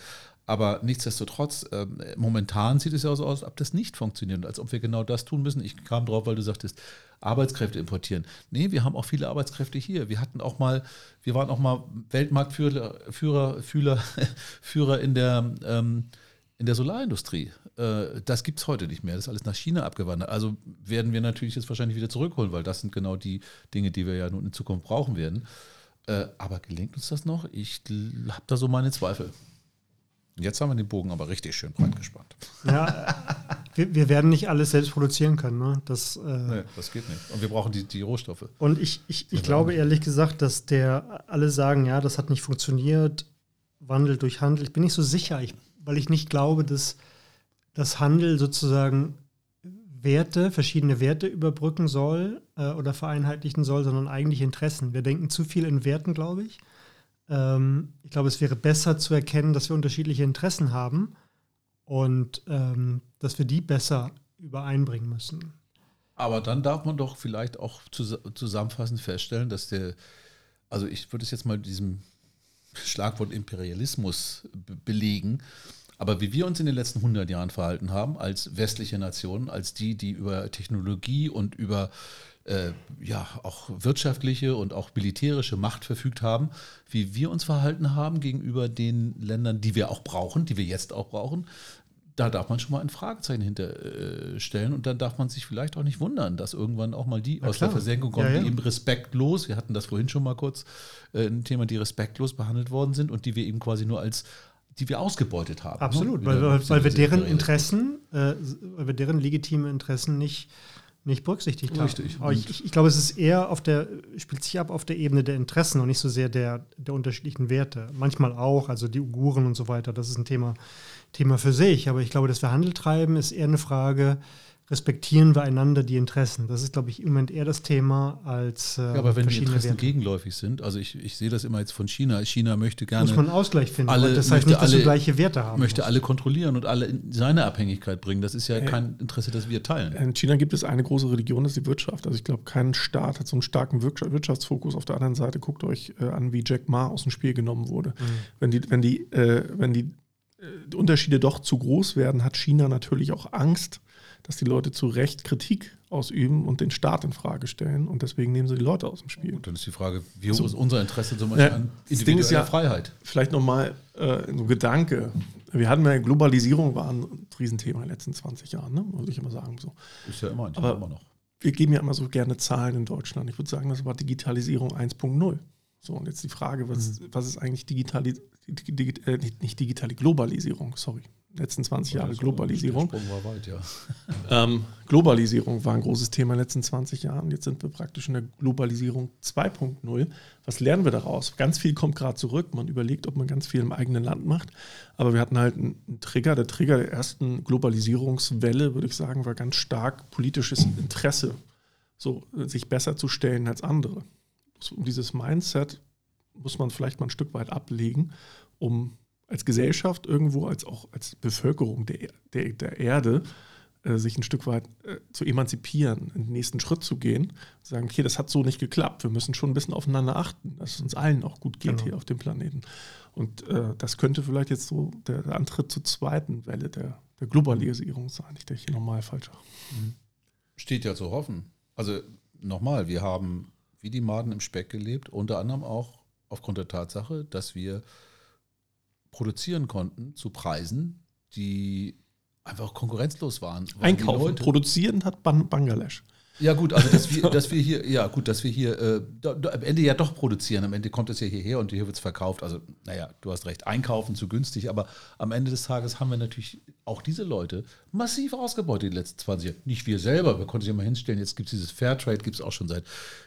Aber nichtsdestotrotz, äh, momentan sieht es ja so aus, als ob das nicht funktioniert, als ob wir genau das tun müssen. Ich kam drauf, weil du sagtest, Arbeitskräfte importieren. Nee, wir haben auch viele Arbeitskräfte hier. Wir hatten auch mal, wir waren auch mal Weltmarktführer, Führer, Führer, [LAUGHS] Führer in der, ähm, in der Solarindustrie. Äh, das gibt es heute nicht mehr. Das ist alles nach China abgewandert. Also werden wir natürlich jetzt wahrscheinlich wieder zurückholen, weil das sind genau die Dinge, die wir ja nun in Zukunft brauchen werden. Äh, aber gelingt uns das noch? Ich habe da so meine Zweifel. Jetzt haben wir den Bogen aber richtig schön breit gespannt. Ja, wir, wir, werden nicht alles selbst produzieren können. Ne? Das, äh nee, das geht nicht. Und wir brauchen die, die Rohstoffe. Und ich, ich, ich glaube ehrlich gesagt, dass der alle sagen, ja, das hat nicht funktioniert, Wandel durch Handel. Ich bin nicht so sicher, ich, weil ich nicht glaube, dass das Handel sozusagen Werte, verschiedene Werte überbrücken soll äh, oder vereinheitlichen soll, sondern eigentlich Interessen. Wir denken zu viel in Werten, glaube ich. Ähm, ich glaube, es wäre besser zu erkennen, dass wir unterschiedliche Interessen haben und ähm, dass wir die besser übereinbringen müssen. Aber dann darf man doch vielleicht auch zusammenfassend feststellen, dass der, also ich würde es jetzt mal diesem [LAUGHS] Schlagwort Imperialismus belegen, aber wie wir uns in den letzten 100 Jahren verhalten haben als westliche Nationen, als die, die über Technologie und über äh, ja auch wirtschaftliche und auch militärische Macht verfügt haben, wie wir uns verhalten haben gegenüber den Ländern, die wir auch brauchen, die wir jetzt auch brauchen, da darf man schon mal ein Fragezeichen hinterstellen äh, und dann darf man sich vielleicht auch nicht wundern, dass irgendwann auch mal die ja, aus klar. der Versenkung kommen, ja, ja. die eben respektlos, wir hatten das vorhin schon mal kurz, äh, ein Thema, die respektlos behandelt worden sind und die wir eben quasi nur als die wir ausgebeutet haben. Ne? Absolut, ne? weil, weil, weil wir deren Interessen, äh, weil wir deren legitime Interessen nicht nicht berücksichtigt haben. Richtig. Aber ich, ich, glaube, es ist eher auf der, spielt sich ab auf der Ebene der Interessen und nicht so sehr der, der unterschiedlichen Werte. Manchmal auch, also die Uiguren und so weiter, das ist ein Thema, Thema für sich. Aber ich glaube, dass wir Handel treiben, ist eher eine Frage, respektieren wir einander die Interessen. Das ist, glaube ich, im Moment eher das Thema als äh, ja, aber wenn die Interessen Werte. gegenläufig sind, also ich, ich sehe das immer jetzt von China. China möchte gerne muss man Ausgleich finden. Alle, das heißt nicht, dass alle, wir gleiche Werte haben. Möchte muss. alle kontrollieren und alle in seine Abhängigkeit bringen. Das ist ja äh, kein Interesse, das wir teilen. In China gibt es eine große Religion, das ist die Wirtschaft. Also ich glaube, kein Staat hat so einen starken Wirtschaftsfokus. Auf der anderen Seite guckt euch äh, an, wie Jack Ma aus dem Spiel genommen wurde. Mhm. Wenn die, wenn die, äh, wenn die, äh, die Unterschiede doch zu groß werden, hat China natürlich auch Angst dass die Leute zu Recht Kritik ausüben und den Staat in Frage stellen und deswegen nehmen sie die Leute aus dem Spiel. Gut, dann ist die Frage, wie hoch so, ist unser Interesse zum Beispiel ja, an individueller ist ja, Freiheit? Vielleicht nochmal äh, so ein Gedanke. Wir hatten ja Globalisierung war ein Riesenthema in den letzten 20 Jahren, ne? muss ich immer sagen. So. Ist ja immer ein Thema, Aber immer noch. Wir geben ja immer so gerne Zahlen in Deutschland. Ich würde sagen, das war Digitalisierung 1.0. So, und jetzt die Frage, was, mhm. was ist eigentlich digitali, dig, äh, nicht digitale Globalisierung, sorry, letzten 20 Jahre Globalisierung. war weit, ja. [LAUGHS] ähm, Globalisierung war ein großes Thema in den letzten 20 Jahren. Jetzt sind wir praktisch in der Globalisierung 2.0. Was lernen wir daraus? Ganz viel kommt gerade zurück. Man überlegt, ob man ganz viel im eigenen Land macht. Aber wir hatten halt einen Trigger. Der Trigger der ersten Globalisierungswelle, würde ich sagen, war ganz stark politisches Interesse, so sich besser zu stellen als andere. So, dieses Mindset muss man vielleicht mal ein Stück weit ablegen, um als Gesellschaft irgendwo, als auch als Bevölkerung der, der, der Erde, äh, sich ein Stück weit äh, zu emanzipieren, den nächsten Schritt zu gehen, sagen, okay, das hat so nicht geklappt, wir müssen schon ein bisschen aufeinander achten, dass es uns allen auch gut geht genau. hier auf dem Planeten. Und äh, das könnte vielleicht jetzt so der, der Antritt zur zweiten Welle der, der Globalisierung sein. Ich denke hier nochmal falsch. Mhm. Steht ja zu hoffen. Also nochmal, wir haben wie die Maden im Speck gelebt, unter anderem auch aufgrund der Tatsache, dass wir produzieren konnten zu Preisen, die einfach konkurrenzlos waren. Einkaufen, produzieren hat Bangladesch. Ja gut, also dass wir, [LAUGHS] dass wir hier, ja gut, dass wir hier äh, da, da, am Ende ja doch produzieren. Am Ende kommt es ja hierher und hier wird es verkauft. Also naja, du hast recht, einkaufen zu günstig, aber am Ende des Tages haben wir natürlich auch diese Leute massiv ausgebeutet die letzten 20 Jahre. Nicht wir selber, wir konnten sich mal hinstellen, jetzt gibt es dieses Fairtrade, gibt es auch schon seit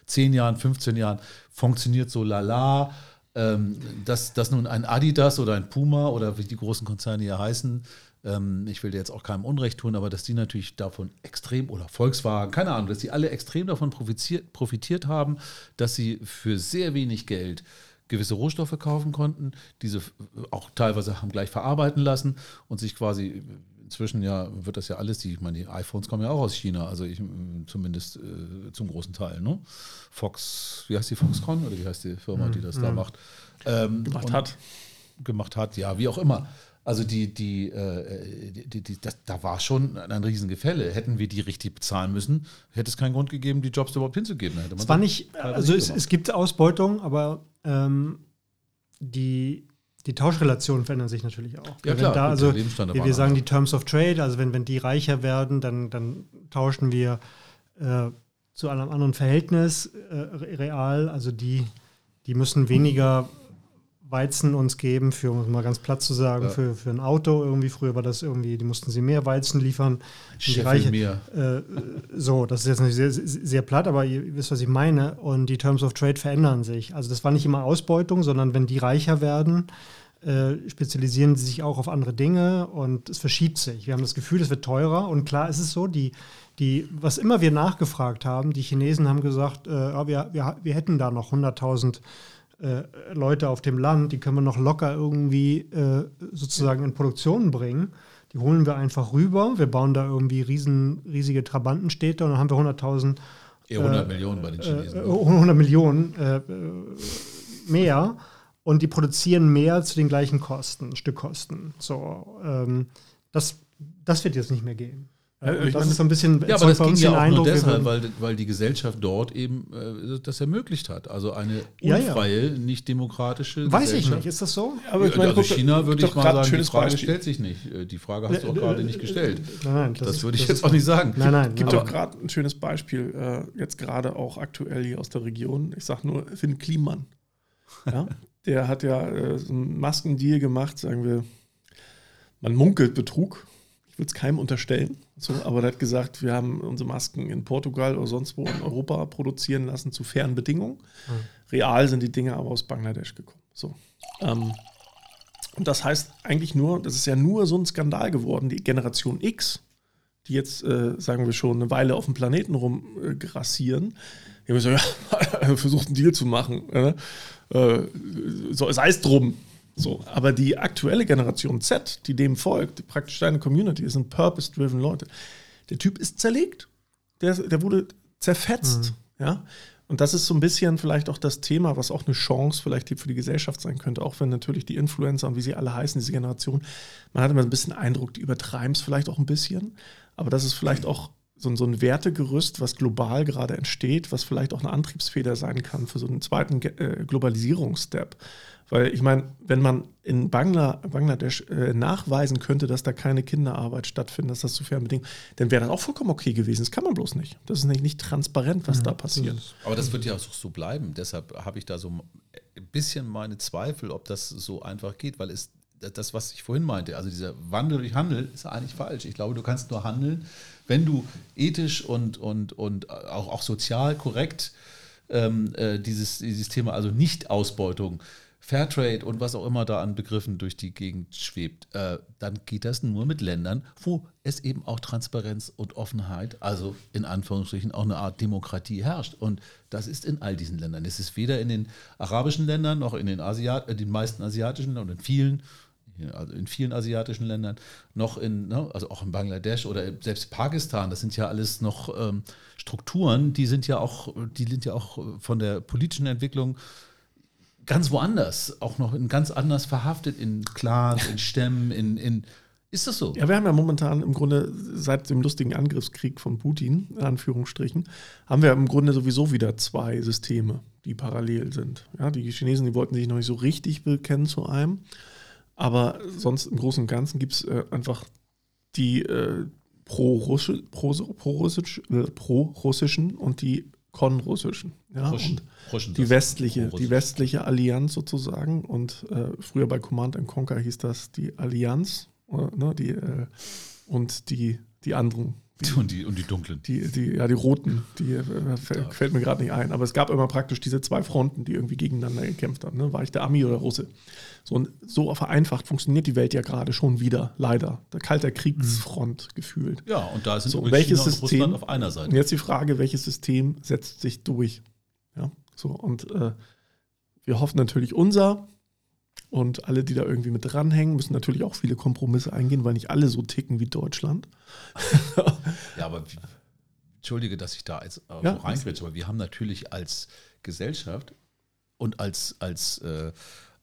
10 Jahren, 15 Jahren, funktioniert so lala. Ähm, dass, dass nun ein Adidas oder ein Puma oder wie die großen Konzerne hier heißen, ähm, ich will dir jetzt auch keinem Unrecht tun, aber dass die natürlich davon extrem, oder Volkswagen, keine Ahnung, dass die alle extrem davon profitiert, profitiert haben, dass sie für sehr wenig Geld gewisse Rohstoffe kaufen konnten, diese auch teilweise haben gleich verarbeiten lassen und sich quasi inzwischen ja wird das ja alles, die, ich meine, die iPhones kommen ja auch aus China, also ich, zumindest äh, zum großen Teil. Ne? Fox, wie heißt die Foxconn oder wie heißt die Firma, die das mhm. da macht? Ähm, gemacht hat. Gemacht hat, ja, wie auch immer. Also die, die, äh, die, die das, da war schon ein Riesengefälle. Hätten wir die richtig bezahlen müssen, hätte es keinen Grund gegeben, die Jobs überhaupt hinzugeben. Hätte es war nicht, also es, es, gibt Ausbeutung, aber ähm, die, die Tauschrelationen verändern sich natürlich auch. Ja, klar. Da, also, wir, wir sagen die Terms of Trade, also wenn, wenn die reicher werden, dann, dann tauschen wir äh, zu einem anderen Verhältnis äh, real. Also die, die müssen weniger Weizen uns geben, für, um es mal ganz platt zu sagen, ja. für, für ein Auto irgendwie. Früher war das irgendwie, die mussten sie mehr Weizen liefern. Die Reiche, mehr. Äh, so, das ist jetzt nicht sehr, sehr platt, aber ihr wisst, was ich meine. Und die Terms of Trade verändern sich. Also das war nicht immer Ausbeutung, sondern wenn die reicher werden, äh, spezialisieren sie sich auch auf andere Dinge und es verschiebt sich. Wir haben das Gefühl, es wird teurer und klar ist es so, die, die, was immer wir nachgefragt haben, die Chinesen haben gesagt, äh, wir, wir, wir hätten da noch 100.000 äh, Leute auf dem Land, die können wir noch locker irgendwie äh, sozusagen in Produktion bringen. Die holen wir einfach rüber. Wir bauen da irgendwie riesen, riesige Trabantenstädte und dann haben wir 100.000. Eher 100 äh, Millionen bei den Chinesen. 100 ne? Millionen äh, mehr. Und die produzieren mehr zu den gleichen Kosten, Stückkosten. So, ähm, das, das wird jetzt nicht mehr gehen. Ja, das meine, ist so ein bisschen ja, aber das ging ja auch Eindruck, nur deshalb, weil, weil die Gesellschaft dort eben äh, das ermöglicht hat. Also eine unfreie, ja, ja. nicht demokratische Weiß ich nicht, ist das so? Aber ich meine, also China würde ich mal sagen, die Frage Beispiel. stellt sich nicht. Äh, die Frage hast du auch gerade nicht gestellt. Nein, nein, das, das würde ich jetzt auch nicht sagen. Nein, nein. Gibt doch gerade ein schönes Beispiel, äh, jetzt gerade auch aktuell hier aus der Region. Ich sage nur Finn Kliman. Ja? [LAUGHS] Der hat ja äh, so einen Maskendeal gemacht, sagen wir, man munkelt Betrug ich würde es keinem unterstellen. So, aber der hat gesagt, wir haben unsere Masken in Portugal oder sonst wo in Europa produzieren lassen zu fairen Bedingungen. Mhm. Real sind die Dinge aber aus Bangladesch gekommen. So. Ähm, und das heißt eigentlich nur, das ist ja nur so ein Skandal geworden, die Generation X, die jetzt, äh, sagen wir schon, eine Weile auf dem Planeten rumgrassieren, äh, die haben gesagt, [LAUGHS] ja, versucht einen Deal zu machen. Äh, so, sei es drum. So, aber die aktuelle Generation Z, die dem folgt, praktisch deine Community, das sind purpose-driven Leute. Der Typ ist zerlegt. Der, der wurde zerfetzt. Mhm. Ja? Und das ist so ein bisschen vielleicht auch das Thema, was auch eine Chance vielleicht für die Gesellschaft sein könnte, auch wenn natürlich die Influencer und wie sie alle heißen, diese Generation, man hat immer ein bisschen Eindruck, die übertreiben es vielleicht auch ein bisschen. Aber das ist vielleicht auch so, so ein Wertegerüst, was global gerade entsteht, was vielleicht auch eine Antriebsfeder sein kann für so einen zweiten äh, Globalisierungsstep. Weil ich meine, wenn man in Bangla, Bangladesch äh, nachweisen könnte, dass da keine Kinderarbeit stattfindet, dass das zu fairen Bedingungen, dann wäre das auch vollkommen okay gewesen. Das kann man bloß nicht. Das ist nicht, nicht transparent, was mhm. da passiert. Aber das wird ja auch so bleiben. Deshalb habe ich da so ein bisschen meine Zweifel, ob das so einfach geht, weil es das, was ich vorhin meinte, also dieser Wandel durch Handel, ist eigentlich falsch. Ich glaube, du kannst nur handeln, wenn du ethisch und, und, und auch, auch sozial korrekt ähm, äh, dieses, dieses Thema, also Nicht-Ausbeutung, Fairtrade und was auch immer da an Begriffen durch die Gegend schwebt, äh, dann geht das nur mit Ländern, wo es eben auch Transparenz und Offenheit, also in Anführungsstrichen auch eine Art Demokratie herrscht. Und das ist in all diesen Ländern. Es ist weder in den arabischen Ländern noch in den, Asiat den meisten asiatischen Ländern und in vielen also in vielen asiatischen Ländern, noch in, ne, also auch in Bangladesch oder selbst Pakistan, das sind ja alles noch ähm, Strukturen, die sind ja auch, die sind ja auch von der politischen Entwicklung ganz woanders, auch noch in ganz anders verhaftet, in Clans, in Stämmen, in, in ist das so? Ja, wir haben ja momentan im Grunde seit dem lustigen Angriffskrieg von Putin, in Anführungsstrichen, haben wir im Grunde sowieso wieder zwei Systeme, die parallel sind. Ja, die Chinesen, die wollten sich noch nicht so richtig bekennen zu einem, aber sonst im Großen und Ganzen gibt es äh, einfach die äh, pro-russischen pro, pro, äh, pro und die konrussischen. Ja, Ruschen, Ruschen, die westliche, die westliche Allianz sozusagen. Und äh, früher bei Command Conquer hieß das die Allianz, äh, ne, die, äh, und die, die anderen Und die, und die dunklen. Die, die, ja, die roten, die äh, fällt, fällt mir gerade nicht ein. Aber es gab immer praktisch diese zwei Fronten, die irgendwie gegeneinander gekämpft haben. Ne? War ich der Ami oder Russe? So, und so vereinfacht funktioniert die Welt ja gerade schon wieder, leider. Der kalte Kriegsfront gefühlt. Ja, und da sind So, welches China und System- Russland auf einer Und Seite. jetzt die Frage, welches System setzt sich durch? Ja, so und äh, wir hoffen natürlich unser und alle, die da irgendwie mit dranhängen, müssen natürlich auch viele Kompromisse eingehen, weil nicht alle so ticken wie Deutschland. [LAUGHS] Ja, aber entschuldige, dass ich da jetzt äh, Ja. so aber wir haben natürlich als Gesellschaft und als, als, äh,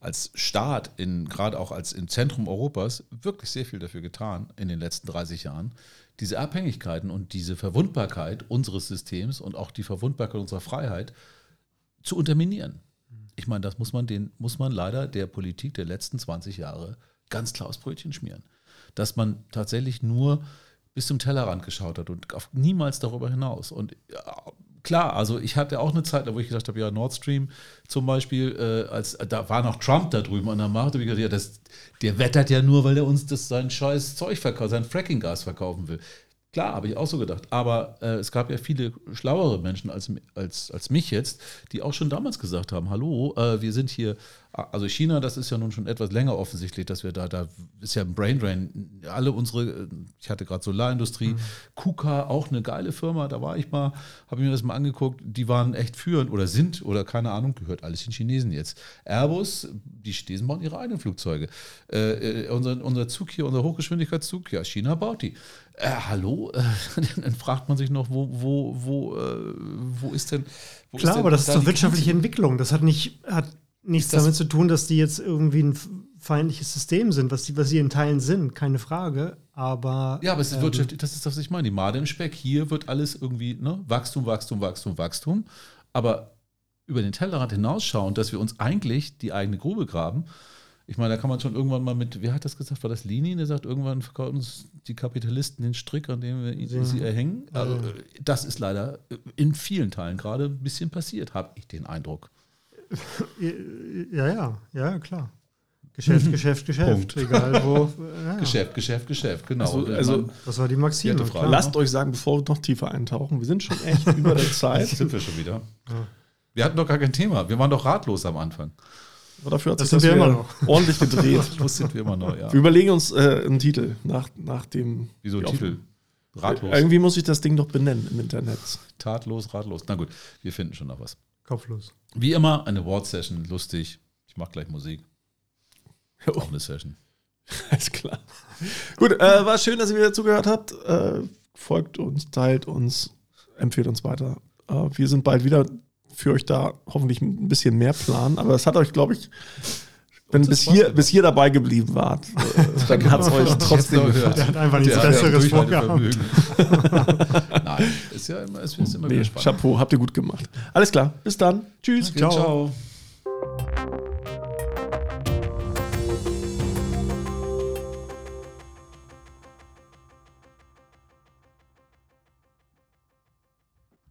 als Staat, in, gerade auch als im Zentrum Europas, wirklich sehr viel dafür getan in den letzten 30 Jahren, diese Abhängigkeiten und diese Verwundbarkeit unseres Systems und auch die Verwundbarkeit unserer Freiheit zu unterminieren. Ich meine, das muss man, den, muss man leider der Politik der letzten 20 Jahre ganz klar aufs Brötchen schmieren. Dass man tatsächlich nur bis zum Tellerrand geschaut hat und niemals darüber hinaus. Und ja, klar, also ich hatte auch eine Zeit, wo ich gedacht habe, ja, Nord Stream zum Beispiel, äh, als, da war noch Trump da drüben an der Macht, habe ich gedacht, ja, das, der wettert ja nur, weil er uns das sein scheiß Zeug verkauft, sein Fracking-Gas verkaufen will. Klar, habe ich auch so gedacht. Aber äh, es gab ja viele schlauere Menschen als, als, als mich jetzt, die auch schon damals gesagt haben, hallo, äh, wir sind hier, also China, das ist ja nun schon etwas länger offensichtlich, dass wir da, da ist ja ein Braindrain. Alle unsere, ich hatte gerade Solarindustrie, KUKA, auch eine geile Firma, da war ich mal, habe mir das mal angeguckt, die waren echt führend oder sind oder keine Ahnung, gehört alles den Chinesen jetzt. Airbus, die Chinesen bauen ihre eigenen Flugzeuge. Äh, äh, unser, unser Zug hier, unser Hochgeschwindigkeitszug, ja, China baut die. Äh, hallo? [LAUGHS] Dann fragt man sich noch, wo, wo, wo, äh, wo ist denn. Wo Klar, denn aber das ist doch die wirtschaftliche Grenze? Entwicklung. Das hat nicht, hat nichts damit zu tun, dass die jetzt irgendwie ein feindliches System sind, was, die, was sie in Teilen sind, keine Frage. Aber Ja, aber es ist ähm, wirtschaftlich, das ist das, was ich meine. Die Made im Speck. Hier wird alles irgendwie, ne, Wachstum, Wachstum, Wachstum, Wachstum. Aber über den Tellerrand hinausschauen, dass wir uns eigentlich die eigene Grube graben. Ich meine, da kann man schon irgendwann mal mit, wer hat das gesagt? War das Lenin, der sagt, irgendwann verkaufen uns die Kapitalisten den Strick, an dem wir Ja. sie erhängen. Also, äh, das ist leider in vielen Teilen gerade ein bisschen passiert, habe ich den Eindruck. Ja, ja, ja, klar. Geschäft, Geschäft, [LAUGHS] Geschäft. Punkt. Egal wo. [LAUGHS] Ja, Geschäft, Geschäft, Geschäft, genau. Also- also- Das war die Maxime. Vierte Frage. klar. Lasst euch sagen, bevor wir noch tiefer eintauchen, wir sind schon echt über der [LAUGHS] Zeit. Jetzt sind wir schon wieder. Ja. Wir hatten doch gar kein Thema. Wir waren doch ratlos am Anfang. Aber dafür hat Das sich das wir immer noch. ordentlich gedreht. Ratlos sind wir immer noch, ja. Wir überlegen uns äh, einen Titel nach, nach dem. Wieso Titel? Ratlos. Irgendwie muss ich das Ding doch benennen im Internet. Tatlos, ratlos. Na gut, wir finden schon noch was. Kopflos. Wie immer, eine Word-Session, lustig. Ich mache gleich Musik. Jo. Auch eine Session. [LAUGHS] Alles klar. Gut, äh, war schön, dass ihr wieder zugehört habt. Äh, folgt uns, teilt uns, empfehlt uns weiter. Äh, wir sind bald wieder für euch da, hoffentlich ein bisschen mehr Plan. Aber es hat euch, glaube ich, wenn bis ist hier, bis hier dabei geblieben wart, [LAUGHS] äh, dann hat es euch trotzdem gefallen. Der hat einfach nichts Besseres vorgehabt. [LAUGHS] Nein, ist ja immer, es ist immer Nee, wieder spannend. Chapeau, habt ihr gut gemacht. Alles klar, bis dann. Tschüss. Ciao. Ciao.